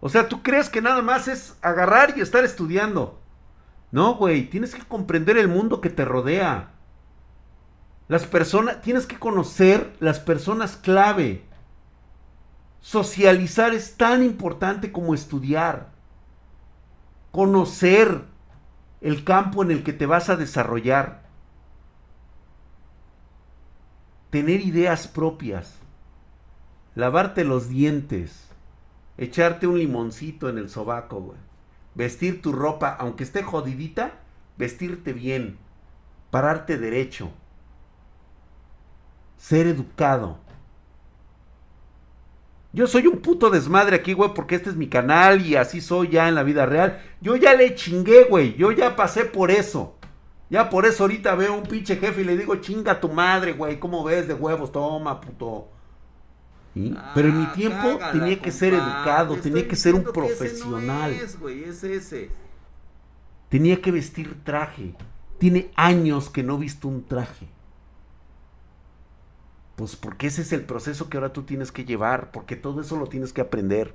Speaker 1: O sea, tú crees que nada más es agarrar y estar estudiando. No, güey, tienes que comprender el mundo que te rodea. Las personas, tienes que conocer las personas clave. Socializar es tan importante como estudiar. Conocer el campo en el que te vas a desarrollar. Tener ideas propias. Lavarte los dientes. Echarte un limoncito en el sobaco. Vestir tu ropa, aunque esté jodidita, vestirte bien. Pararte derecho ser educado, Yo soy un puto desmadre aquí, güey, porque este es mi canal y así soy ya en la vida real. Yo ya le chingué, güey. Yo ya pasé por eso. Ya por eso ahorita veo a un pinche jefe y le digo, chinga tu madre, güey. ¿Cómo ves de huevos? Toma, puto. Pero en mi ah, tiempo tenía que ser educado, tenía que ser un profesional.
Speaker 3: es, güey, es ese.
Speaker 1: Tenía que vestir traje. Tiene años que no he visto un traje. Pues porque ese es el proceso que ahora tú tienes que llevar, porque todo eso lo tienes que aprender.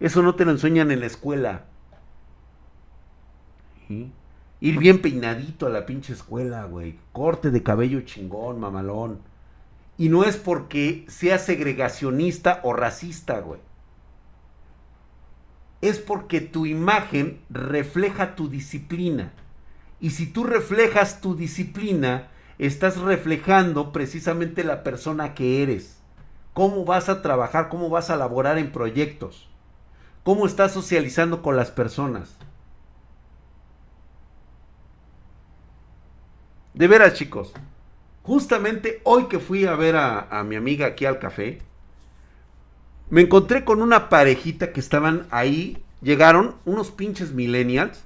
Speaker 1: Eso no te lo enseñan en la escuela. Ir bien peinadito a la pinche escuela, güey. Corte de cabello chingón, mamalón. Y no es porque sea segregacionista o racista, güey. Es porque tu imagen refleja tu disciplina. Y si tú reflejas tu disciplina, estás reflejando precisamente la persona que eres. Cómo vas a trabajar, cómo vas a laborar en proyectos. Cómo estás socializando con las personas. De veras, chicos. Justamente hoy que fui a ver a, a, mi amiga aquí al café, me encontré con una parejita que estaban ahí. Llegaron unos pinches millennials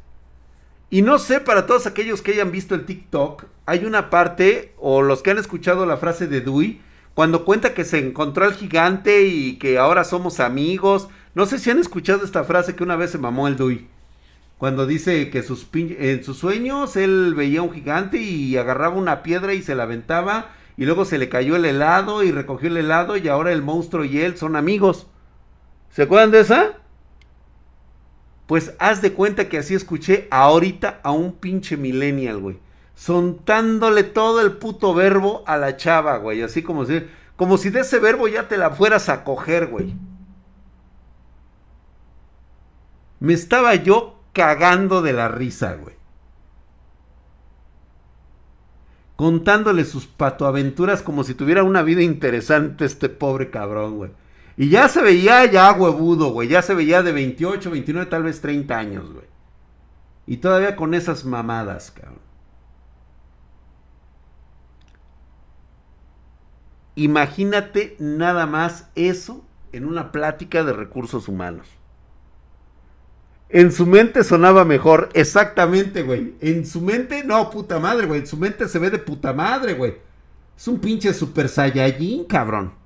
Speaker 1: y no sé, para todos aquellos que hayan visto el TikTok, hay una parte, o los que han escuchado la frase de Dewey, cuando cuenta que se encontró al gigante y que ahora somos amigos. No sé si han escuchado esta frase que una vez se mamó el Dewey. Cuando dice que en sus sueños él veía un gigante y agarraba una piedra y se la aventaba y luego se le cayó el helado y recogió el helado y ahora el monstruo y él son amigos. ¿Se acuerdan de esa? Pues haz de cuenta que así escuché ahorita a un pinche millennial, güey. Sontándole todo el puto verbo a la chava, güey. Así como si, como si de ese verbo ya te la fueras a coger, güey. Me estaba yo cagando de la risa, güey. Contándole sus patoaventuras como si tuviera una vida interesante este pobre cabrón, güey. Y ya se veía ya huevudo, güey. Ya se veía de 28, 29, tal vez 30 años, güey. Y todavía con esas mamadas, cabrón. Imagínate nada más eso en una plática de recursos humanos. En su mente sonaba mejor, exactamente, güey. En su mente, no, puta madre, güey. En su mente se ve de puta madre, güey. Es un pinche super saiyajin, cabrón.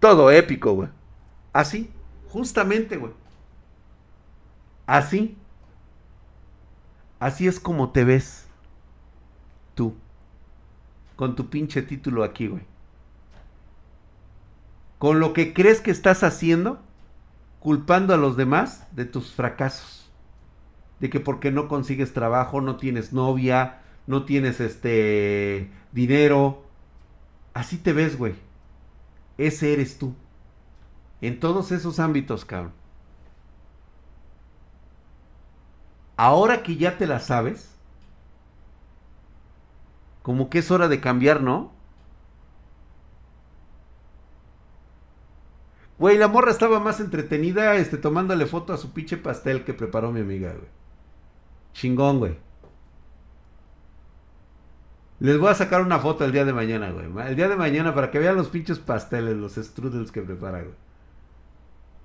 Speaker 1: Todo épico, güey. Así, justamente, güey. Así. Así es como te ves. Tú. Con tu pinche título aquí, güey. Con lo que crees que estás haciendo, culpando a los demás de tus fracasos. De que porque no consigues trabajo, no tienes novia, no tienes este dinero. Así te ves, güey ese eres tú. En todos esos ámbitos, cabrón. Ahora que ya te la sabes, como que es hora de cambiar, ¿no? Güey, la morra estaba más entretenida este, tomándole foto a su pinche pastel que preparó mi amiga, güey. Chingón, güey. Les voy a sacar una foto el día de mañana, güey. El día de mañana para que vean los pinches pasteles, los strudels que prepara, güey.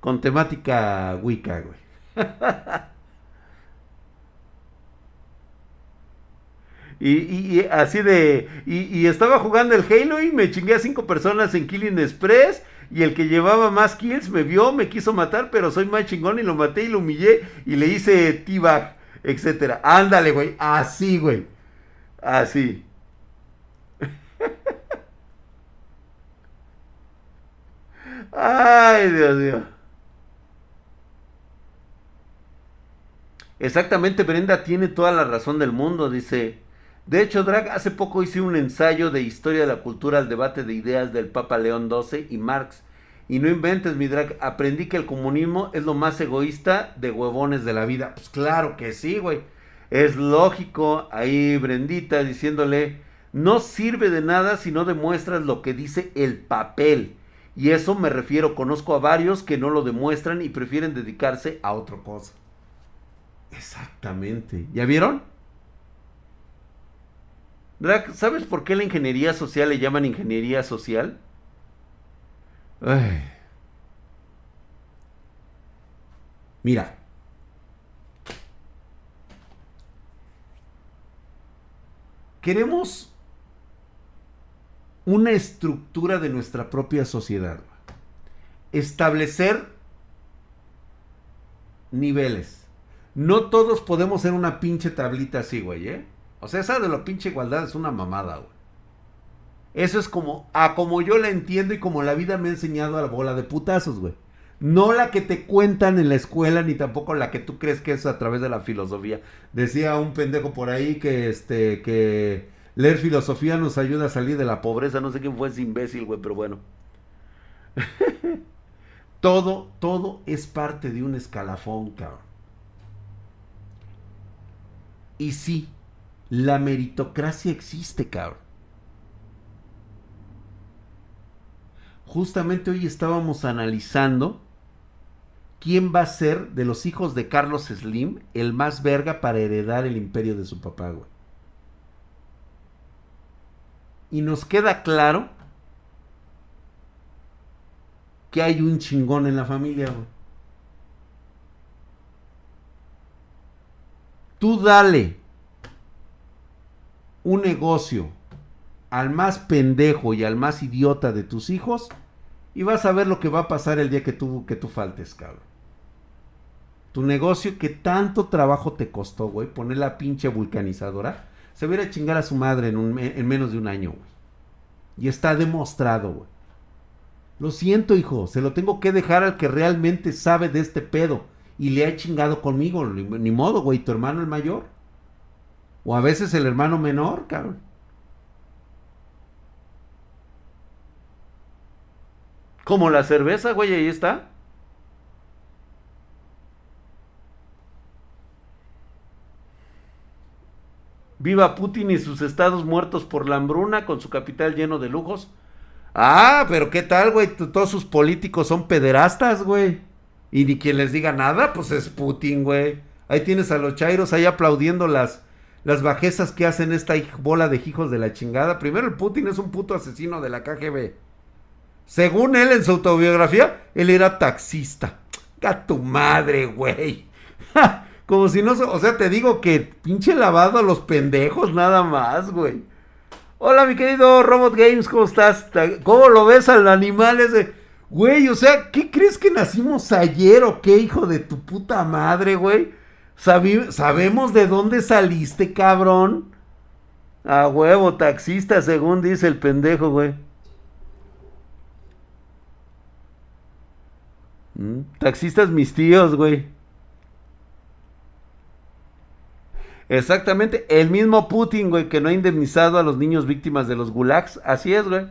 Speaker 1: Con temática Wicca, güey. *laughs* y, así de... Y, estaba jugando el Halo y me chingué a cinco personas en Killing Express. Y el que llevaba más kills me vio, me quiso matar, pero soy más chingón y lo maté y lo humillé y le hice T-Bag, etcétera. Ándale, güey. Así, güey. Así. Ay, Dios mío. Exactamente, Brenda tiene toda la razón del mundo, dice. De hecho, Drag, hace poco hice un ensayo de historia de la cultura al debate de ideas del Papa León XII y Marx. Y no inventes, mi drag, aprendí que el comunismo es lo más egoísta de huevones de la vida. Pues claro que sí, güey. Es lógico, ahí Brendita diciéndole, no sirve de nada si no demuestras lo que dice el papel. Y eso me refiero, conozco a varios que no lo demuestran y prefieren dedicarse a otra cosa. Exactamente. ¿Ya vieron? ¿sabes por qué la ingeniería social le llaman ingeniería social? Mira. Queremos una estructura de nuestra propia sociedad. Establecer niveles. No todos podemos ser una pinche tablita así, güey, ¿eh? O sea, esa de la pinche igualdad es una mamada, güey. Eso es como, a como yo la entiendo y como la vida me ha enseñado a la bola de putazos, güey. No la que te cuentan en la escuela, ni tampoco la que tú crees que es a través de la filosofía. Decía un pendejo por ahí que, este, que leer filosofía nos ayuda a salir de la pobreza. No sé quién fue ese imbécil, güey, pero bueno. *laughs* todo, todo es parte de un escalafón, cabrón. Y sí, la meritocracia existe, cabrón. Justamente hoy estábamos analizando quién va a ser de los hijos de Carlos Slim el más verga para heredar el imperio de su papá, güey. Y nos queda claro que hay un chingón en la familia. Tú dale un negocio al más pendejo y al más idiota de tus hijos y vas a ver lo que va a pasar el día que tú, que tú faltes, cabrón. Tu negocio que tanto trabajo te costó, güey, poner la pinche vulcanizadora, se va a chingar a su madre en, en menos de un año, güey. Y está demostrado, güey. Lo siento, hijo, se lo tengo que dejar al que realmente sabe de este pedo. Y le ha chingado conmigo, ni modo, güey, tu hermano el mayor. O a veces el hermano menor, cabrón. Como la cerveza, güey, ahí está. Viva Putin y sus estados muertos por la hambruna con su capital lleno de lujos. Ah, pero ¿qué tal, güey? Todos sus políticos son pederastas, güey. Y ni quien les diga nada, pues es Putin, güey. Ahí tienes a los chairos ahí aplaudiendo las, las bajezas que hacen esta bola de hijos de la chingada. Primero, el Putin es un puto asesino de la KGB. Según él en su autobiografía, él era taxista. ¡A tu madre, güey! *laughs* Como si no... O sea, te digo que pinche lavado a los pendejos nada más, güey. Hola, mi querido Robot Games, ¿cómo estás? ¿Cómo lo ves al animal ese? Güey, o sea, ¿qué crees que nacimos ayer o qué, hijo de tu puta madre, güey? sabemos de dónde saliste, cabrón. A huevo, taxista, según dice el pendejo, güey. ¿Mm? Taxistas mis tíos, güey. Exactamente, el mismo Putin, güey, que no ha indemnizado a los niños víctimas de los gulags. Así es, güey.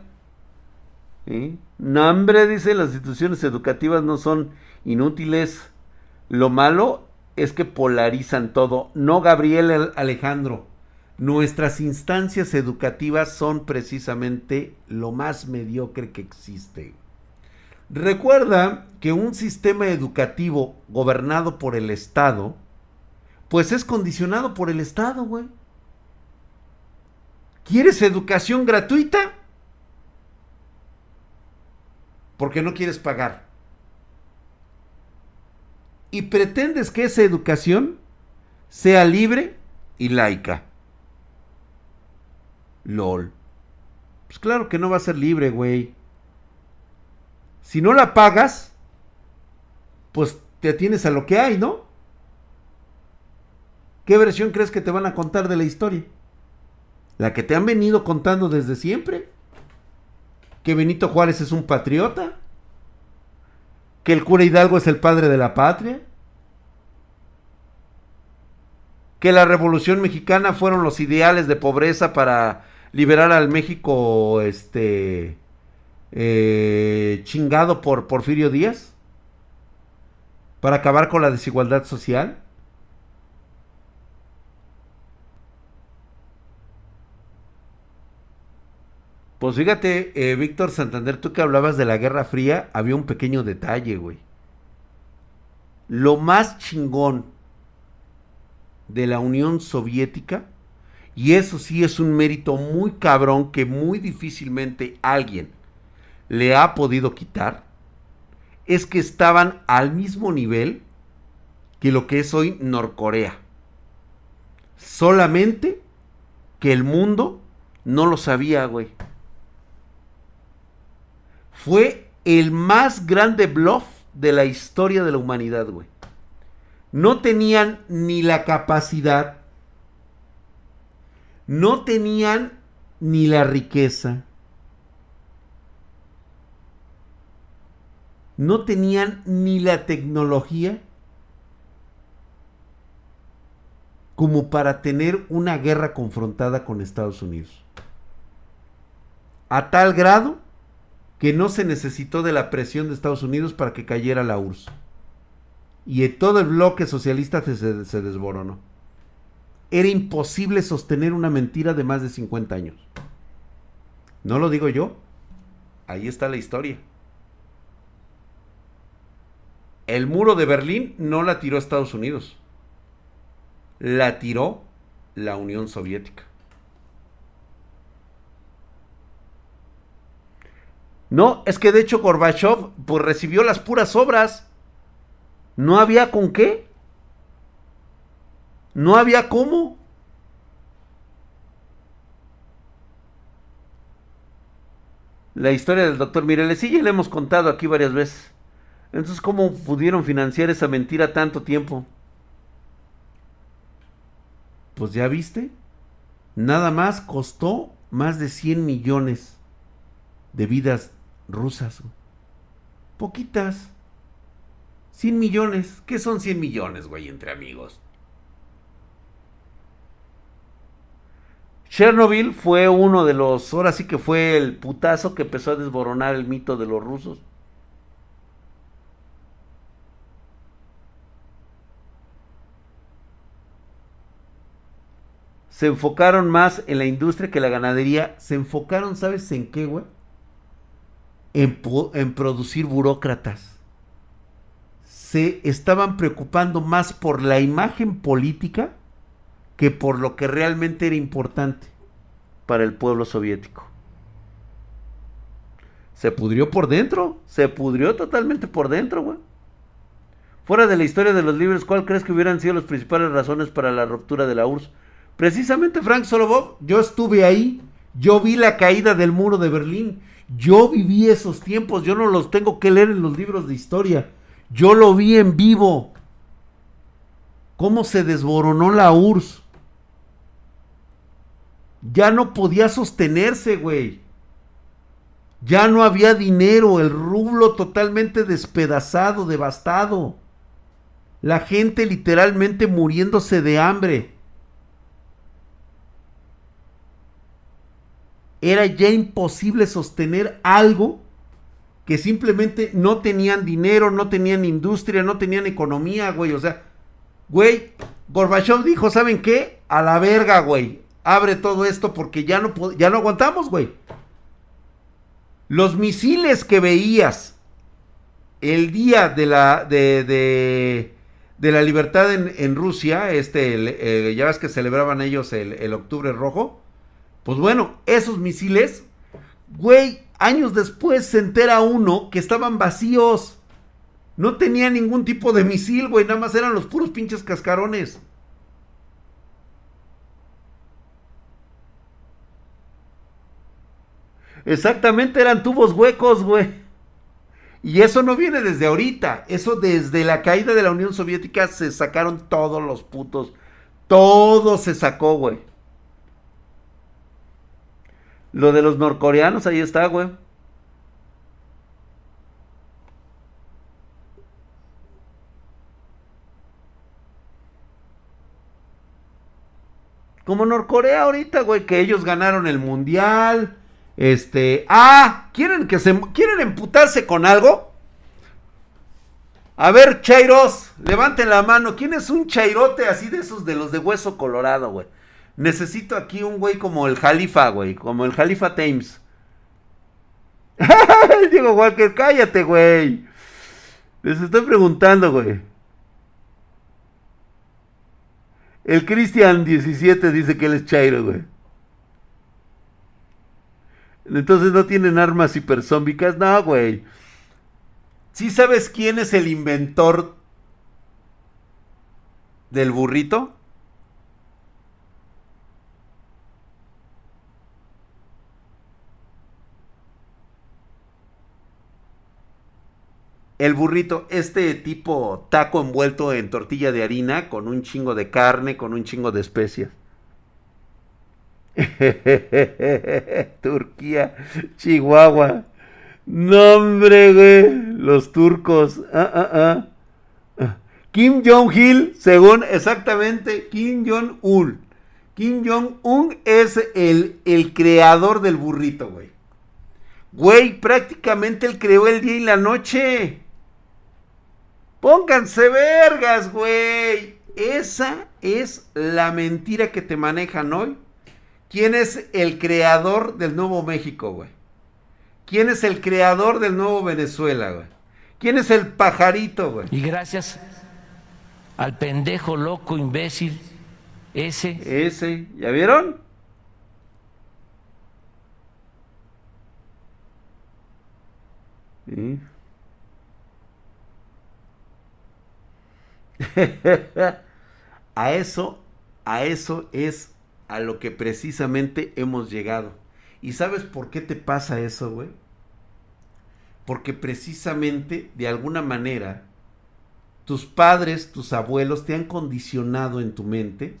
Speaker 1: ¿Sí? No, hombre, dice, las instituciones educativas no son inútiles. Lo malo es que polarizan todo. No, Gabriel Alejandro. Nuestras instancias educativas son precisamente lo más mediocre que existe. Recuerda que un sistema educativo gobernado por el Estado, pues es condicionado por el Estado, güey. ¿Quieres educación gratuita? Porque no quieres pagar y pretendes que esa educación sea libre y laica. LOL. Pues claro que no va a ser libre, güey. Si no la pagas, pues te atienes a lo que hay, ¿no? ¿Qué versión crees que te van a contar de la historia? La que te han venido contando desde siempre. Que Benito Juárez es un patriota que el cura Hidalgo es el padre de la patria, que la revolución mexicana fueron los ideales de pobreza para liberar al México este eh, chingado por Porfirio Díaz, para acabar con la desigualdad social. Pues fíjate, eh, Víctor Santander, tú que hablabas de la Guerra Fría, había un pequeño detalle, güey. Lo más chingón de la Unión Soviética, y eso sí es un mérito muy cabrón que muy difícilmente alguien le ha podido quitar es que estaban al mismo nivel que lo que es hoy Norcorea. Solamente que el mundo no lo sabía, güey. Fue el más grande bluff de la historia de la humanidad, güey. No tenían ni la capacidad, no tenían ni la riqueza, no tenían ni la tecnología como para tener una guerra confrontada con Estados Unidos. A tal grado que no se necesitó de la presión de Estados Unidos para que cayera la URSS. Y todo el bloque socialista se, se, desboronó. Era imposible sostener una mentira de más de 50 años. No lo digo yo. Ahí está la historia. El muro de Berlín no la tiró Estados Unidos la tiró la Unión Soviética. No, es que de hecho Gorbachev pues recibió las puras obras. No había con qué. No había cómo. La historia del doctor Mireles, sí, ya le hemos contado aquí varias veces. Entonces, ¿cómo pudieron financiar esa mentira tanto tiempo? Pues ya viste, nada más costó más de 100 millones de vidas rusas. Poquitas. 100 millones. ¿Qué son 100 millones, güey, entre amigos? Chernobyl fue uno de los, ahora sí que fue el putazo que empezó a desboronar el mito de los rusos. se enfocaron más en la industria que la ganadería. Se enfocaron, ¿sabes en qué, güey? En, producir burócratas. Se estaban preocupando más por la imagen política que por lo que realmente era importante para el pueblo soviético. Se pudrió por dentro, se pudrió totalmente por dentro. Fuera de la historia de los libros, ¿cuál crees que hubieran sido las principales razones para la ruptura de la URSS? Precisamente Frank Solovov, yo estuve ahí, yo vi la caída del muro de Berlín, yo viví esos tiempos, yo no los tengo que leer en los libros de historia, yo lo vi en vivo. Cómo se desboronó la URSS. Ya no podía sostenerse, güey. Ya no había dinero, el rublo totalmente despedazado, devastado. La gente literalmente muriéndose de hambre. Era ya imposible sostener algo que simplemente no tenían dinero, no tenían industria, no tenían economía, güey. O sea, güey, Gorbachev dijo, ¿saben qué? A la verga, güey. Abre todo esto porque ya no, ya no aguantamos, güey. Los misiles que veías el día de la, de, de, la libertad en, Rusia, este, ya ves que celebraban ellos el, el octubre rojo, pues bueno, esos misiles, güey, años después se entera uno que estaban vacíos. No tenía ningún tipo de misil, güey, nada más eran los puros pinches cascarones. Exactamente, eran tubos huecos, güey. Y eso no viene desde ahorita. Eso desde la caída de la Unión Soviética se sacaron todos los putos. Todo se sacó, güey. Lo de los norcoreanos, ahí está, güey. Como Norcorea ahorita, güey, que ellos ganaron el mundial. Este, ah, ¿quieren que se quieren emputarse con algo? A ver, Chairos, levanten la mano. ¿Quién es un chairote así de esos de los de hueso colorado, güey? Necesito aquí un güey como el Jalifa, güey. Como el Jalifa Thames. *laughs* Diego Walker, cállate, güey. Les estoy preguntando, güey. El Cristian 17 dice que él es Chairo, güey. Entonces no tienen armas hipersómbicas. No, güey. ¿Sí sabes quién es el inventor del burrito? El burrito, este tipo taco envuelto en tortilla de harina con un chingo de carne, con un chingo de especias. *laughs* Turquía, Chihuahua. No, hombre, güey. Los turcos. Ah, ah, ah. Kim Jong-il, según exactamente Kim Jong-un. Kim Jong-un es el, el creador del burrito, güey. Güey, prácticamente él creó el día y la noche. Pónganse vergas, güey. Esa es la mentira que te manejan hoy. ¿Quién es el creador del Nuevo México, güey? ¿Quién es el creador del Nuevo Venezuela, güey? ¿Quién es el pajarito, güey?
Speaker 2: Y gracias al pendejo loco imbécil ese.
Speaker 1: Ese, ¿ya vieron? Sí. *laughs* a eso, a eso es a lo que precisamente hemos llegado. ¿Y sabes por qué te pasa eso, güey? Porque precisamente, de alguna manera, tus padres, tus abuelos te han condicionado en tu mente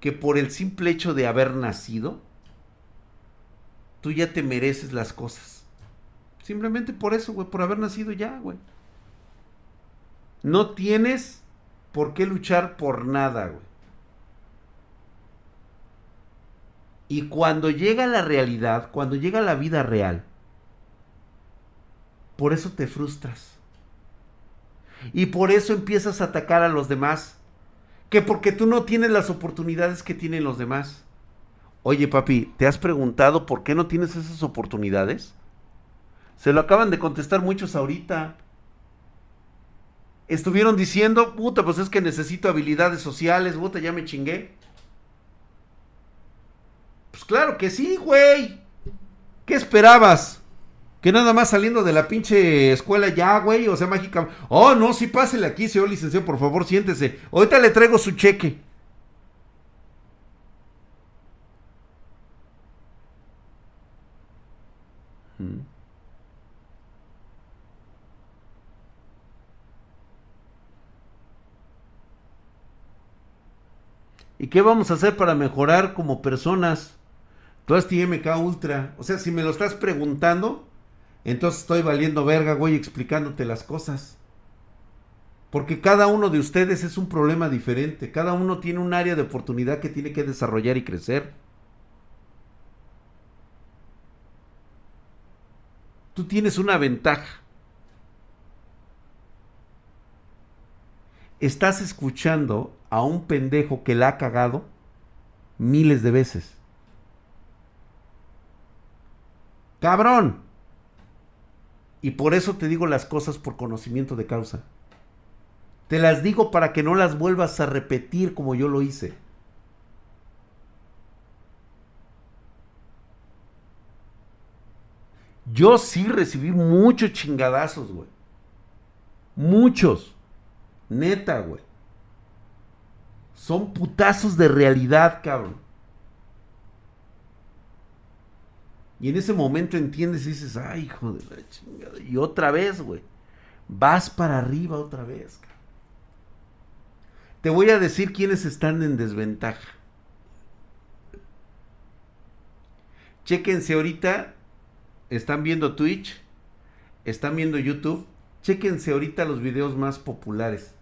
Speaker 1: que por el simple hecho de haber nacido, tú ya te mereces las cosas. Simplemente por eso, güey, por haber nacido ya, güey. No tienes por qué luchar por nada, güey. Y cuando llega la realidad, cuando llega la vida real, por eso te frustras. Y por eso empiezas a atacar a los demás. Que porque tú no tienes las oportunidades que tienen los demás. Oye, papi, ¿te has preguntado por qué no tienes esas oportunidades? Se lo acaban de contestar muchos ahorita estuvieron diciendo, puta, pues es que necesito habilidades sociales, puta, ya me chingué. Pues claro que sí, güey. ¿Qué esperabas? Que nada más saliendo de la pinche escuela ya, güey, o sea, mágica. Oh, no, sí, pásele aquí, señor licenciado, por favor, siéntese. Ahorita le traigo su cheque. Mm. ¿Y qué vamos a hacer para mejorar como personas? Tú este MK Ultra. O sea, si me lo estás preguntando, entonces estoy valiendo verga, güey, explicándote las cosas. Porque cada uno de ustedes es un problema diferente. Cada uno tiene un área de oportunidad que tiene que desarrollar y crecer. Tú tienes una ventaja. Estás escuchando a un pendejo que la ha cagado miles de veces. Cabrón. Y por eso te digo las cosas por conocimiento de causa. Te las digo para que no las vuelvas a repetir como yo lo hice. Yo sí recibí muchos chingadazos, güey. Muchos. Neta, güey. Son putazos de realidad, cabrón. Y en ese momento entiendes y dices, ay, hijo de la chingada. Y otra vez, güey. Vas para arriba otra vez. Te voy a decir quiénes están en desventaja. Chéquense ahorita. Están viendo Twitch. Están viendo YouTube. Chéquense ahorita los videos más populares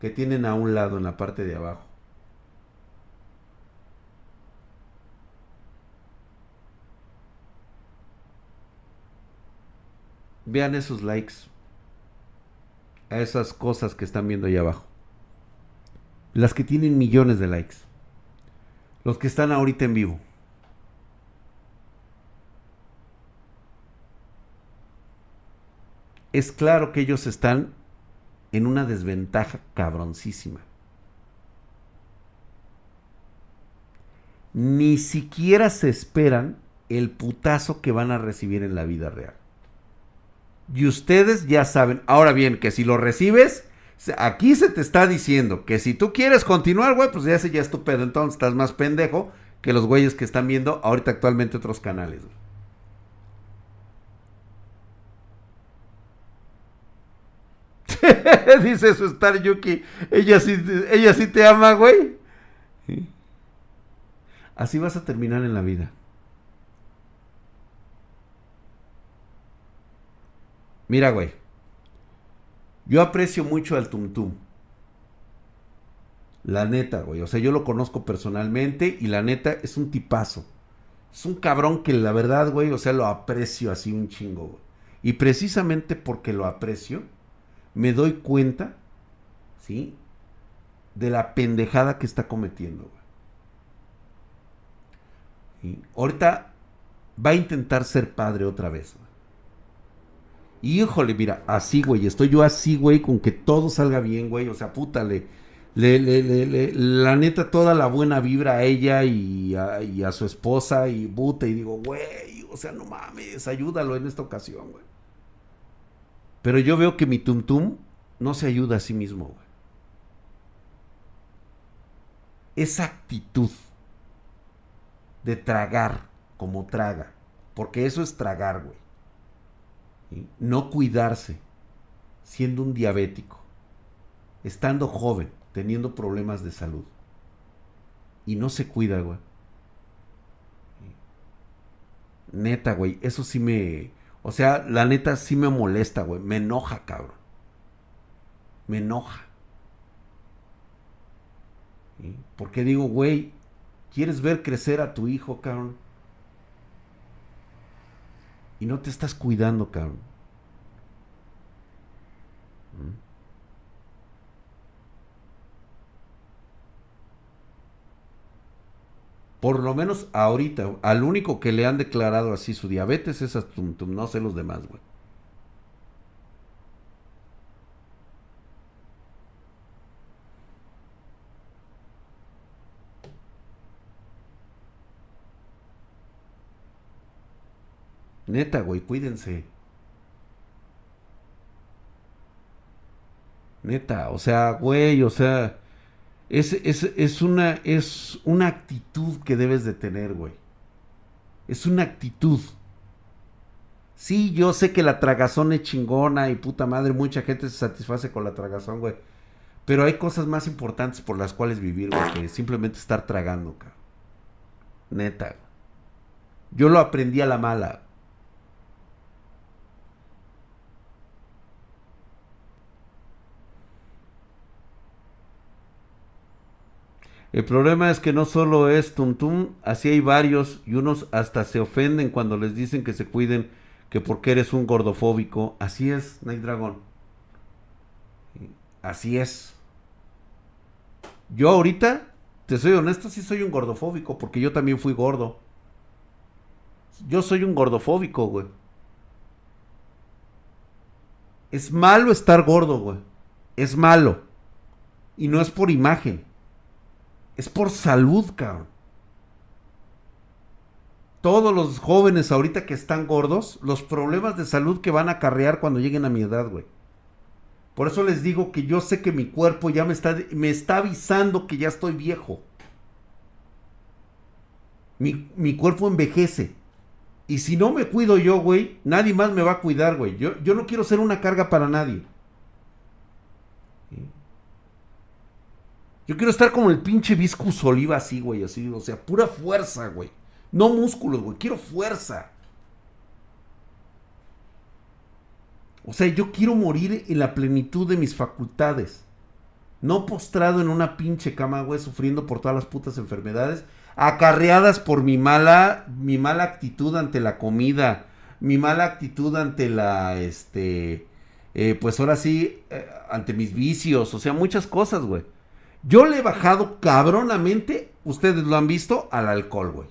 Speaker 1: que tienen a un lado en la parte de abajo. Vean esos likes. A esas cosas que están viendo ahí abajo. Las que tienen millones de likes. Los que están ahorita en vivo. Es claro que ellos están en una desventaja cabroncísima. Ni siquiera se esperan el putazo que van a recibir en la vida real. Y ustedes ya saben, ahora bien, que si lo recibes, aquí se te está diciendo que si tú quieres continuar, güey, pues ya ese ya es. Entonces estás más pendejo que los güeyes que están viendo ahorita actualmente otros canales. *laughs* Dice su Star Yuki, ella sí, ella sí te ama, güey. Así vas a terminar en la vida. Mira, güey. Yo aprecio mucho al Tum Tum. La neta, güey. O sea, yo lo conozco personalmente y la neta es un tipazo. Es un cabrón que la verdad, güey, o sea, lo aprecio así un chingo, güey. Y precisamente porque lo aprecio, me doy cuenta, ¿sí? De la pendejada que está cometiendo, güey. Ahorita va a intentar ser padre otra vez. Híjole, mira, así, güey, estoy yo así, güey, con que todo salga bien, güey. O sea, puta, le, le, la neta, toda la buena vibra a ella y a, su esposa y puta, y digo, güey, o sea, no mames, ayúdalo en esta ocasión, güey. Pero yo veo que mi tum no se ayuda a sí mismo, güey. Esa actitud de tragar como traga, porque eso es tragar, güey no cuidarse, siendo un diabético, estando joven, teniendo problemas de salud, y no se cuida, güey. Neta, güey, eso sí me... O sea, la neta sí me molesta, güey. Me enoja, cabrón. Me enoja. Porque digo, güey, ¿quieres ver crecer a tu hijo, cabrón? Y no te estás cuidando, cabrón. ¿Mm? Por lo menos ahorita, al único que le han declarado así su diabetes es a Tum no sé los demás, güey. Neta, güey, cuídense. Neta, o sea, güey, o sea, es, es, una, es una actitud que debes de tener, güey. Es una actitud. Sí, yo sé que la tragazón es chingona y puta madre, mucha gente se satisface con la tragazón, güey. Pero hay cosas más importantes por las cuales vivir, güey, que simplemente estar tragando, cabrón. Neta. Yo lo aprendí a la mala. El problema es que no solo es Tuntum, así hay varios y unos hasta se ofenden cuando les dicen que se cuiden, que porque eres un gordofóbico. Así es, Night Dragon. Así es. Yo ahorita, te soy honesto, sí soy un gordofóbico, porque yo también fui gordo. Yo soy un gordofóbico, güey. Es malo estar gordo, güey. Es malo. Y no es por imagen. Es por salud, cabrón. Todos los jóvenes ahorita que están gordos, los problemas de salud que van a acarrear cuando lleguen a mi edad, güey. Por eso les digo que yo sé que mi cuerpo ya me está, me está avisando que ya estoy viejo. Mi, mi, cuerpo envejece. Y si no me cuido yo, güey, nadie más me va a cuidar, güey. Yo, yo no quiero ser una carga para nadie. Yo quiero estar como el pinche Viscus Oliva así, güey, así, o sea, pura fuerza, güey. No músculos, güey, quiero fuerza. O sea, yo quiero morir en la plenitud de mis facultades. No postrado en una pinche cama, güey, sufriendo por todas las putas enfermedades, acarreadas por mi mala, mi mala actitud ante la comida, mi mala actitud ante la, este, eh, pues ahora sí, eh, ante mis vicios, o sea, muchas cosas, güey. Yo le he bajado cabronamente, ustedes lo han visto, al alcohol, güey.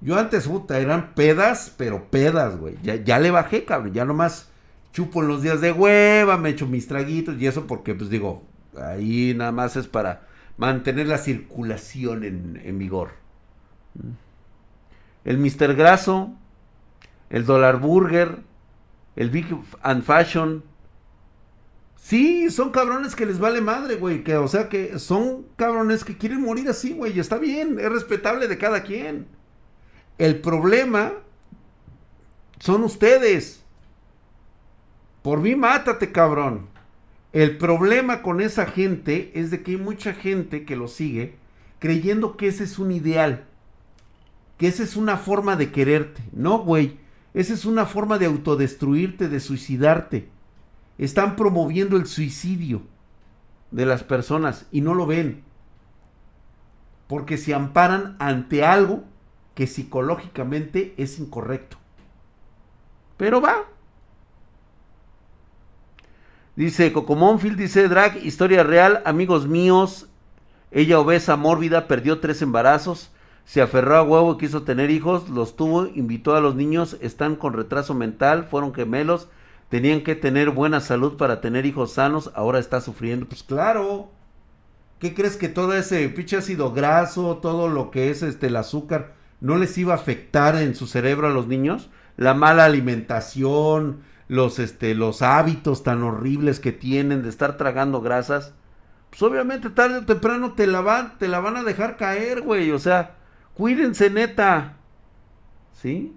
Speaker 1: Yo antes, puta, eran pedas, pero pedas, güey. Ya, ya le bajé, cabrón. Ya nomás chupo en los días de hueva, me echo mis traguitos y eso porque, pues digo, ahí nada más es para mantener la circulación en, vigor. el Mr. Graso, el Dollar Burger, el Big and Fashion. Sí, son cabrones que les vale madre, güey. Que, o sea, que son cabrones que quieren morir así, güey. Está bien, es respetable de cada quien. El problema son ustedes. Por mí, mátate, cabrón. El problema con esa gente es de que hay mucha gente que lo sigue creyendo que ese es un ideal. Que esa es una forma de quererte. No, güey. Esa es una forma de autodestruirte, de suicidarte. Están promoviendo el suicidio de las personas y no lo ven. Porque se amparan ante algo que psicológicamente es incorrecto. Pero va. Dice Cocomonfield, dice Drag, historia real, amigos míos. Ella obesa, mórbida, perdió tres embarazos se aferró a huevo, quiso tener hijos, los tuvo, invitó a los niños, están con retraso mental, fueron gemelos, tenían que tener buena salud para tener hijos sanos, ahora está sufriendo. Pues claro. ¿Qué crees que todo ese pinche ácido graso, todo lo que es este el azúcar, no les iba a afectar en su cerebro a los niños? La mala alimentación, los este los hábitos tan horribles que tienen de estar tragando grasas, pues obviamente tarde o temprano te la van te la van a dejar caer, güey, o sea, Cuídense, neta. ¿Sí?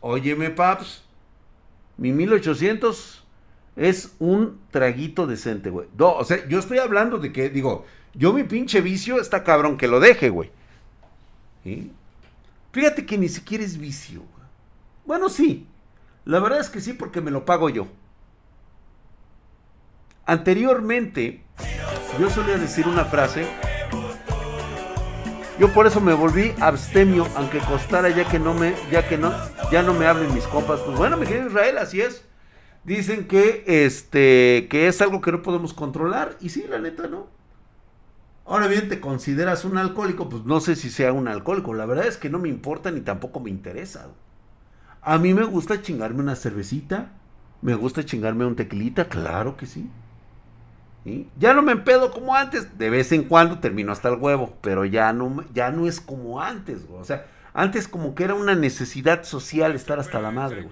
Speaker 1: Óyeme, paps. Mi 1800 es un traguito decente, güey. o sea, yo estoy hablando de que, digo, yo mi pinche vicio está cabrón que lo deje, güey. ¿Sí? Fíjate que ni siquiera es vicio. Bueno, sí. La verdad es que sí, porque me lo pago yo. Anteriormente, yo solía decir una frase. Yo por eso me volví abstemio, aunque costara ya que no me, ya que no, ya no me hablen mis compas. Pues bueno, mi querido Israel, así es. Dicen que este, que es algo que no podemos controlar. Y sí, la neta, ¿no? Ahora bien, te consideras un alcohólico, pues no sé si sea un alcohólico. La verdad es que no me importa ni tampoco me interesa. A mí me gusta chingarme una cervecita. Me gusta chingarme un tequilita, claro que sí. Ya no me empedo como antes, de vez en cuando termino hasta el huevo, pero ya no, ya no es como antes, O sea, antes como que era una necesidad social estar hasta la madre,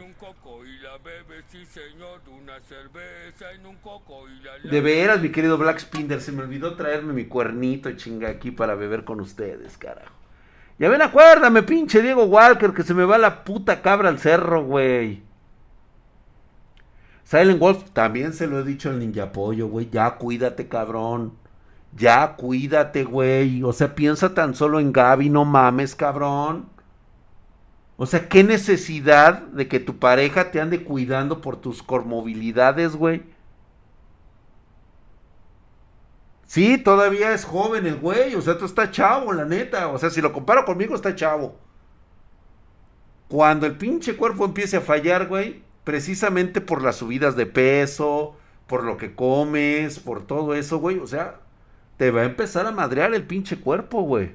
Speaker 1: De veras, mi querido Black Spinder, se me olvidó traerme mi cuernito chinga aquí para beber con ustedes, carajo. Ya ven, acuérdame, pinche Diego Walker, que se me va la puta cabra al cerro, güey. Silent Wolf también se lo he dicho al Ninja Pollo, güey. Ya cuídate, cabrón. Ya cuídate, güey. O sea, piensa tan solo en Gaby, no mames, cabrón. O sea, qué necesidad de que tu pareja te ande cuidando por tus comorbilidades, güey. Sí, todavía es joven el güey. O sea, tú está chavo, la neta. O sea, si lo comparo conmigo, está chavo. Cuando el pinche cuerpo empiece a fallar, güey, precisamente por las subidas de peso, por lo que comes, por todo eso, güey. O sea, te va a empezar a madrear el pinche cuerpo, güey.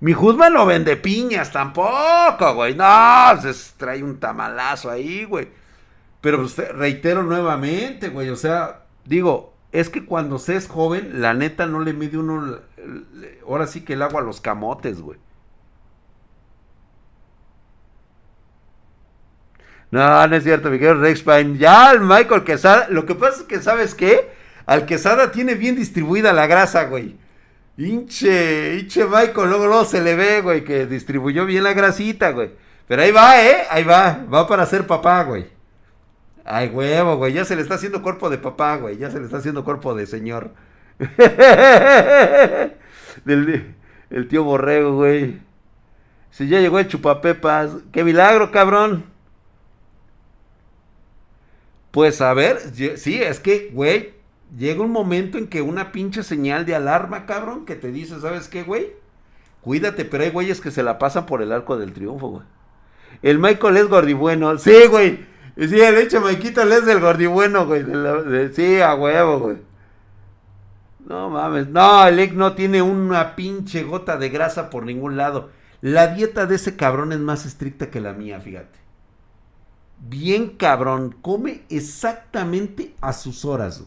Speaker 1: Mi Juzma no vende piñas tampoco, güey. No, se trae un tamalazo ahí, güey. Pero pues, reitero nuevamente, güey. O sea, digo, es que cuando se es joven, la neta no le mide uno. Ahora sí que el agua a los camotes, güey. No, no es cierto, Miguel Rexpine. Ya el Michael Quesada. Lo que pasa es que, ¿sabes qué? Al Quesada tiene bien distribuida la grasa, güey. Hinche, hinche Michael, luego, luego se le ve, güey, que distribuyó bien la grasita, güey. Pero ahí va, ¿eh? Ahí va. Va para ser papá, güey. Ay, huevo, güey. Ya se le está haciendo cuerpo de papá, güey. Ya se le está haciendo cuerpo de señor. *laughs* el tío Borrego, güey. Si ya llegó el chupapepas. ¡Qué milagro, cabrón! Pues a ver, sí, es que, güey, llega un momento en que una pinche señal de alarma, cabrón, que te dice, ¿sabes qué, güey? Cuídate, pero hay güeyes que se la pasan por el arco del triunfo, güey. El Michael es gordibueno. Sí, güey. Sí, el hecho Maikito es del gordibueno, güey. sí, a huevo, güey. No mames. No, el no tiene una pinche gota de grasa por ningún lado. La dieta de ese cabrón es más estricta que la mía, fíjate bien cabrón. Come exactamente a sus horas,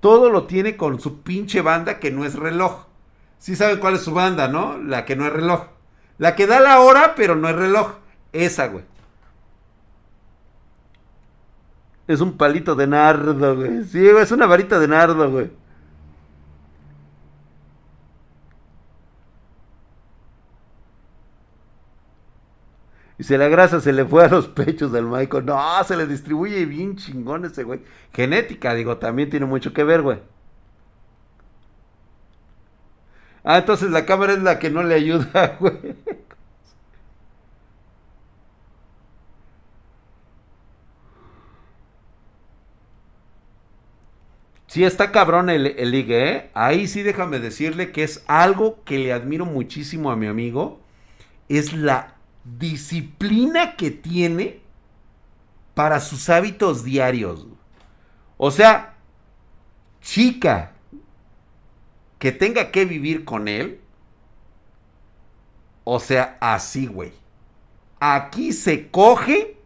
Speaker 1: todo lo tiene con su pinche banda que no es reloj. Sí saben cuál es su banda, ¿no? La que no es reloj. La que da la hora, pero no es reloj. Esa, güey. Es un palito de nardo, güey. Sí, es una varita de nardo, güey. Y se la grasa se le fue a los pechos del Michael. No, se le distribuye bien chingón ese güey. Genética, digo, también tiene mucho que ver, güey. Ah, entonces la cámara es la que no le ayuda, *laughs* güey. Sí, está cabrón el, el ligue, ¿eh? Ahí sí déjame decirle que es algo que le admiro muchísimo a mi amigo. Es la disciplina que tiene para sus hábitos diarios. O sea, chica que tenga que vivir con él. O sea, así, güey. Aquí se coge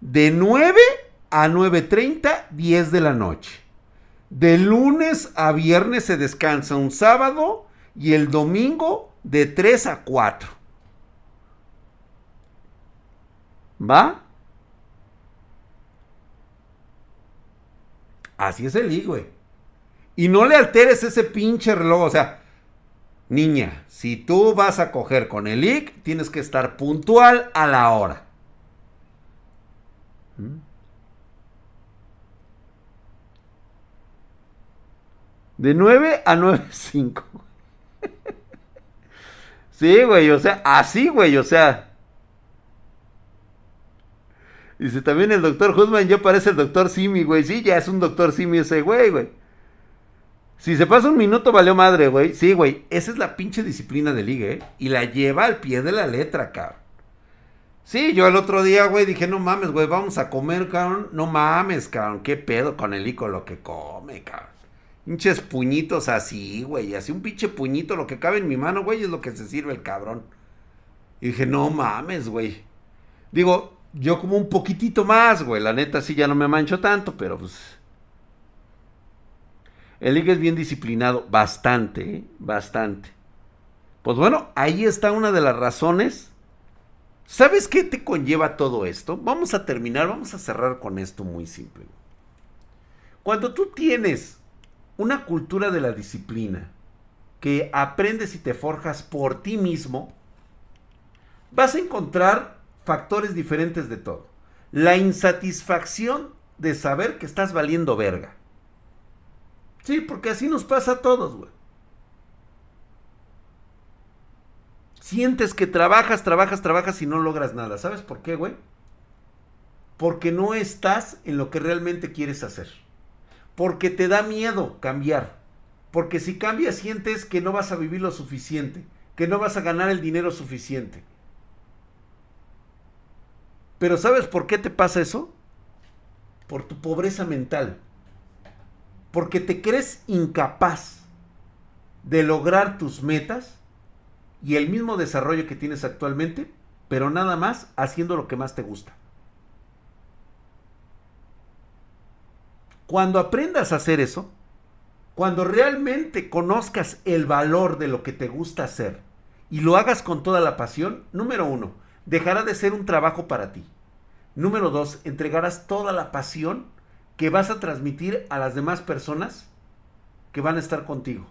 Speaker 1: de 9 a 9.30, 10 de la noche. De lunes a viernes se descansa un sábado y el domingo de 3 a 4. ¿Va? Así es el I, güey. Y no le alteres ese pinche reloj. O sea, niña, si tú vas a coger con el IC, tienes que estar puntual a la hora. ¿Mm? De 9 a 9.5. *laughs* sí, güey, o sea, así, güey, o sea. Dice también el doctor Husman ya parece el doctor Simi, güey. Sí, ya es un doctor Simi ese güey, güey. Si se pasa un minuto, valió madre, güey. Sí, güey. Esa es la pinche disciplina de liga, ¿eh? Y la lleva al pie de la letra, cabrón. Sí, yo el otro día, güey, dije, no mames, güey, vamos a comer, cabrón. No mames, cabrón. ¿Qué pedo con el ico lo que come, cabrón? Pinches puñitos así, güey. Así un pinche puñito, lo que cabe en mi mano, güey, es lo que se sirve el cabrón. Y dije, no mames, güey. Digo, yo como un poquitito más, güey. La neta sí ya no me mancho tanto, pero pues... El es bien disciplinado, bastante, ¿eh? bastante. Pues bueno, ahí está una de las razones. ¿Sabes qué te conlleva todo esto? Vamos a terminar, vamos a cerrar con esto muy simple. Cuando tú tienes una cultura de la disciplina que aprendes y te forjas por ti mismo, vas a encontrar factores diferentes de todo. La insatisfacción de saber que estás valiendo verga. Sí, porque así nos pasa a todos, güey. Sientes que trabajas, trabajas, trabajas y no logras nada. ¿Sabes por qué, güey? Porque no estás en lo que realmente quieres hacer. Porque te da miedo cambiar. Porque si cambias sientes que no vas a vivir lo suficiente, que no vas a ganar el dinero suficiente pero ¿sabes por qué te pasa eso? Por tu pobreza mental. Porque te crees incapaz de lograr tus metas y el mismo desarrollo que tienes actualmente, pero nada más haciendo lo que más te gusta. Cuando aprendas a hacer eso, cuando realmente conozcas el valor de lo que te gusta hacer y lo hagas con toda la pasión, número uno, dejará de ser un trabajo para ti. Número dos, entregarás toda la pasión que vas a transmitir a las demás personas que van a estar contigo.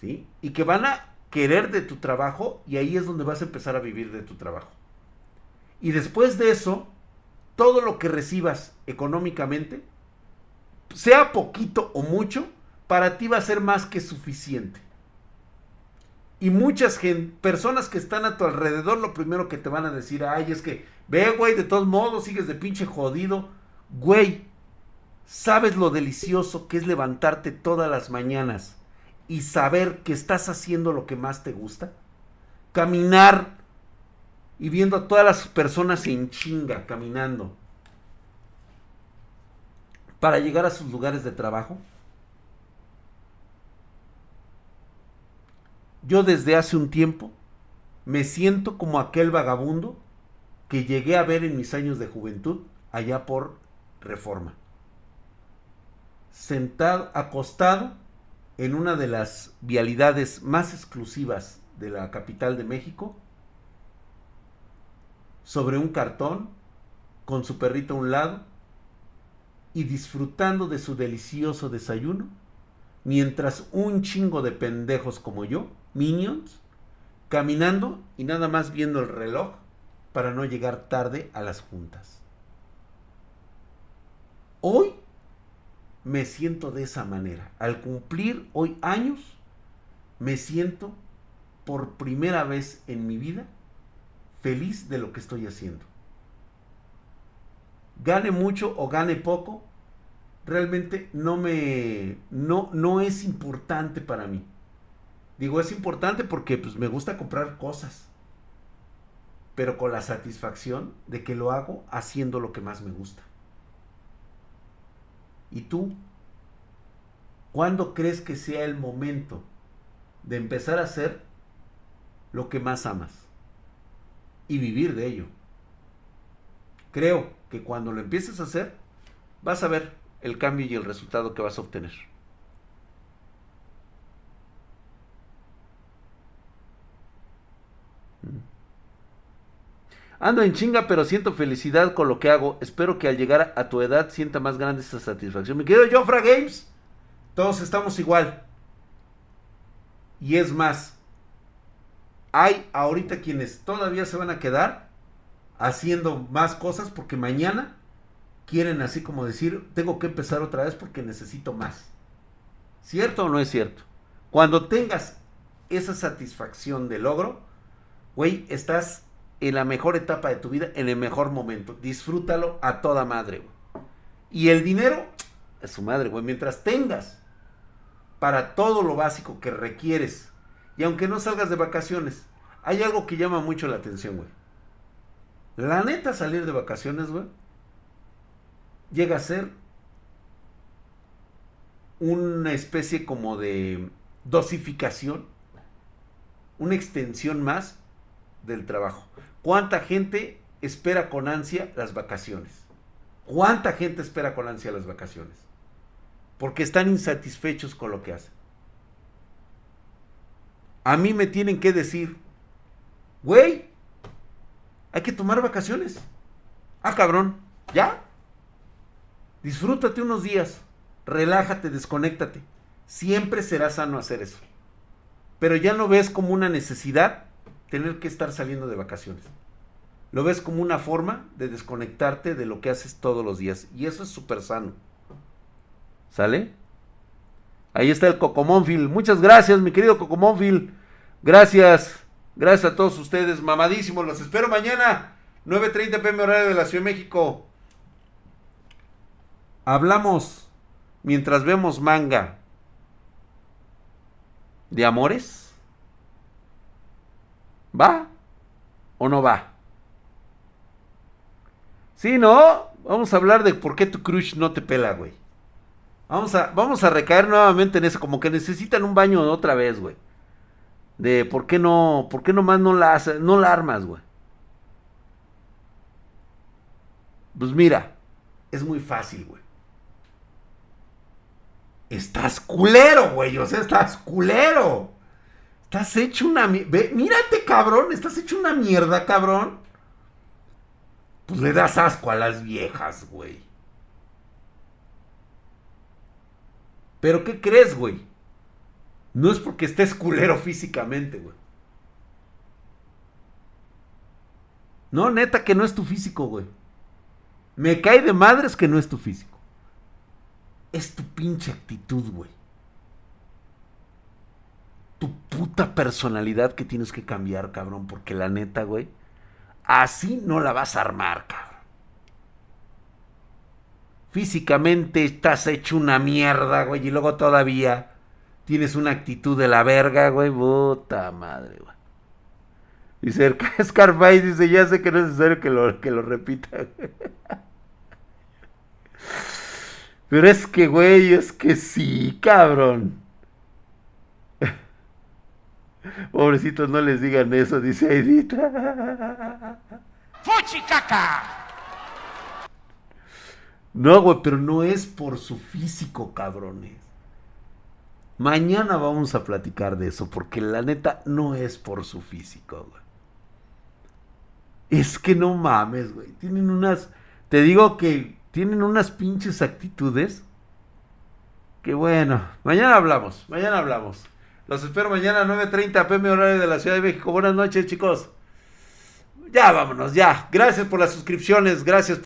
Speaker 1: ¿Sí? Y que van a querer de tu trabajo y ahí es donde vas a empezar a vivir de tu trabajo. Y después de eso, todo lo que recibas económicamente, sea poquito o mucho, para ti va a ser más que suficiente. Y muchas personas que están a tu alrededor, lo primero que te van a decir, ay, es que, ve, güey, de todos modos sigues de pinche jodido. Güey, ¿sabes lo delicioso que es levantarte todas las mañanas y saber que estás haciendo lo que más te gusta? Caminar y viendo a todas las personas en chinga caminando para llegar a sus lugares de trabajo. Yo desde hace un tiempo me siento como aquel vagabundo que llegué a ver en mis años de juventud allá por reforma. sentado, acostado en una de las vialidades más exclusivas de la capital de México, sobre un cartón, con su perrito a un lado, y disfrutando de su delicioso desayuno, mientras un chingo de pendejos como yo, minions, caminando y nada más viendo el reloj para no llegar tarde a las juntas. Hoy me siento de esa manera. Al cumplir hoy años, me siento por primera vez en mi vida feliz de lo que estoy haciendo. Gane mucho o gane poco, realmente no me no no es importante para mí. Digo, es importante porque pues, me gusta comprar cosas, pero con la satisfacción de que lo hago haciendo lo que más me gusta. ¿Y tú? ¿Cuándo crees que sea el momento de empezar a hacer lo que más amas y vivir de ello? Creo que cuando lo empieces a hacer, vas a ver el cambio y el resultado que vas a obtener. Ando en chinga, pero siento felicidad con lo que hago. Espero que al llegar a tu edad sienta más grande esta satisfacción. Mi querido Jofra Games, todos estamos igual. Y es más, hay ahorita quienes todavía se van a quedar haciendo más cosas porque mañana quieren así como decir, tengo que empezar otra vez porque necesito más. ¿Cierto o no es cierto? Cuando tengas esa satisfacción de logro, güey, estás en la mejor etapa de tu vida, en el mejor momento. Disfrútalo a toda madre. Y el dinero, es su madre, güey. Mientras tengas para todo lo básico que requieres, y aunque no salgas de vacaciones, hay algo que llama mucho la atención, güey. La neta, salir de vacaciones, güey, llega a ser una especie como de dosificación, una extensión más del trabajo. ¿Cuánta gente espera con ansia las vacaciones? ¿Cuánta gente espera con ansia las vacaciones? Porque están insatisfechos con lo que hacen. A mí me tienen que decir, güey, hay que tomar vacaciones. Ah, cabrón, ¿ya? Disfrútate unos días, relájate, desconéctate. Siempre será sano hacer eso. Pero ya no ves como una necesidad tener que estar saliendo de vacaciones. Lo ves como una forma de desconectarte de lo que haces todos los días. Y eso es súper sano. ¿Sale? Ahí está el Cocomónfil. Muchas gracias, mi querido Cocomónfil. Gracias. Gracias a todos ustedes. Mamadísimos. Los espero mañana. 9.30 pm horario de la Ciudad de México. Hablamos mientras vemos manga. ¿De amores? ¿Va o no va? Sí, ¿no? Vamos a hablar de por qué tu crush no te pela, güey. Vamos a, vamos a recaer nuevamente en eso, como que necesitan un baño otra vez, güey. De por qué no, por qué nomás no la, no la armas, güey. Pues mira, es muy fácil, güey. Estás culero, güey. O sea, estás culero. Estás hecho una... Mírate, cabrón. Estás hecho una mierda, cabrón. Pues le das asco a las viejas, güey. Pero ¿qué crees, güey? No es porque estés culero físicamente, güey. No, neta que no es tu físico, güey. Me cae de madres que no es tu físico. Es tu pinche actitud, güey tu puta personalidad que tienes que cambiar, cabrón, porque la neta, güey, así no la vas a armar, cabrón. Físicamente estás hecho una mierda, güey, y luego todavía tienes una actitud de la verga, güey, puta madre, güey. Dice Scarface, *laughs* dice, ya sé que no es necesario que lo, que lo repita. *laughs* Pero es que, güey, es que sí, cabrón. Pobrecitos, no les digan eso, dice Aidita. ¡Fuchicaca! No, güey, pero no es por su físico, cabrones. Mañana vamos a platicar de eso, porque la neta no es por su físico, güey. Es que no mames, güey. Tienen unas. Te digo que tienen unas pinches actitudes. Que bueno. Mañana hablamos. Mañana hablamos. Los espero mañana a 9.30 pm horario de la Ciudad de México. Buenas noches, chicos. Ya vámonos, ya. Gracias por las suscripciones. Gracias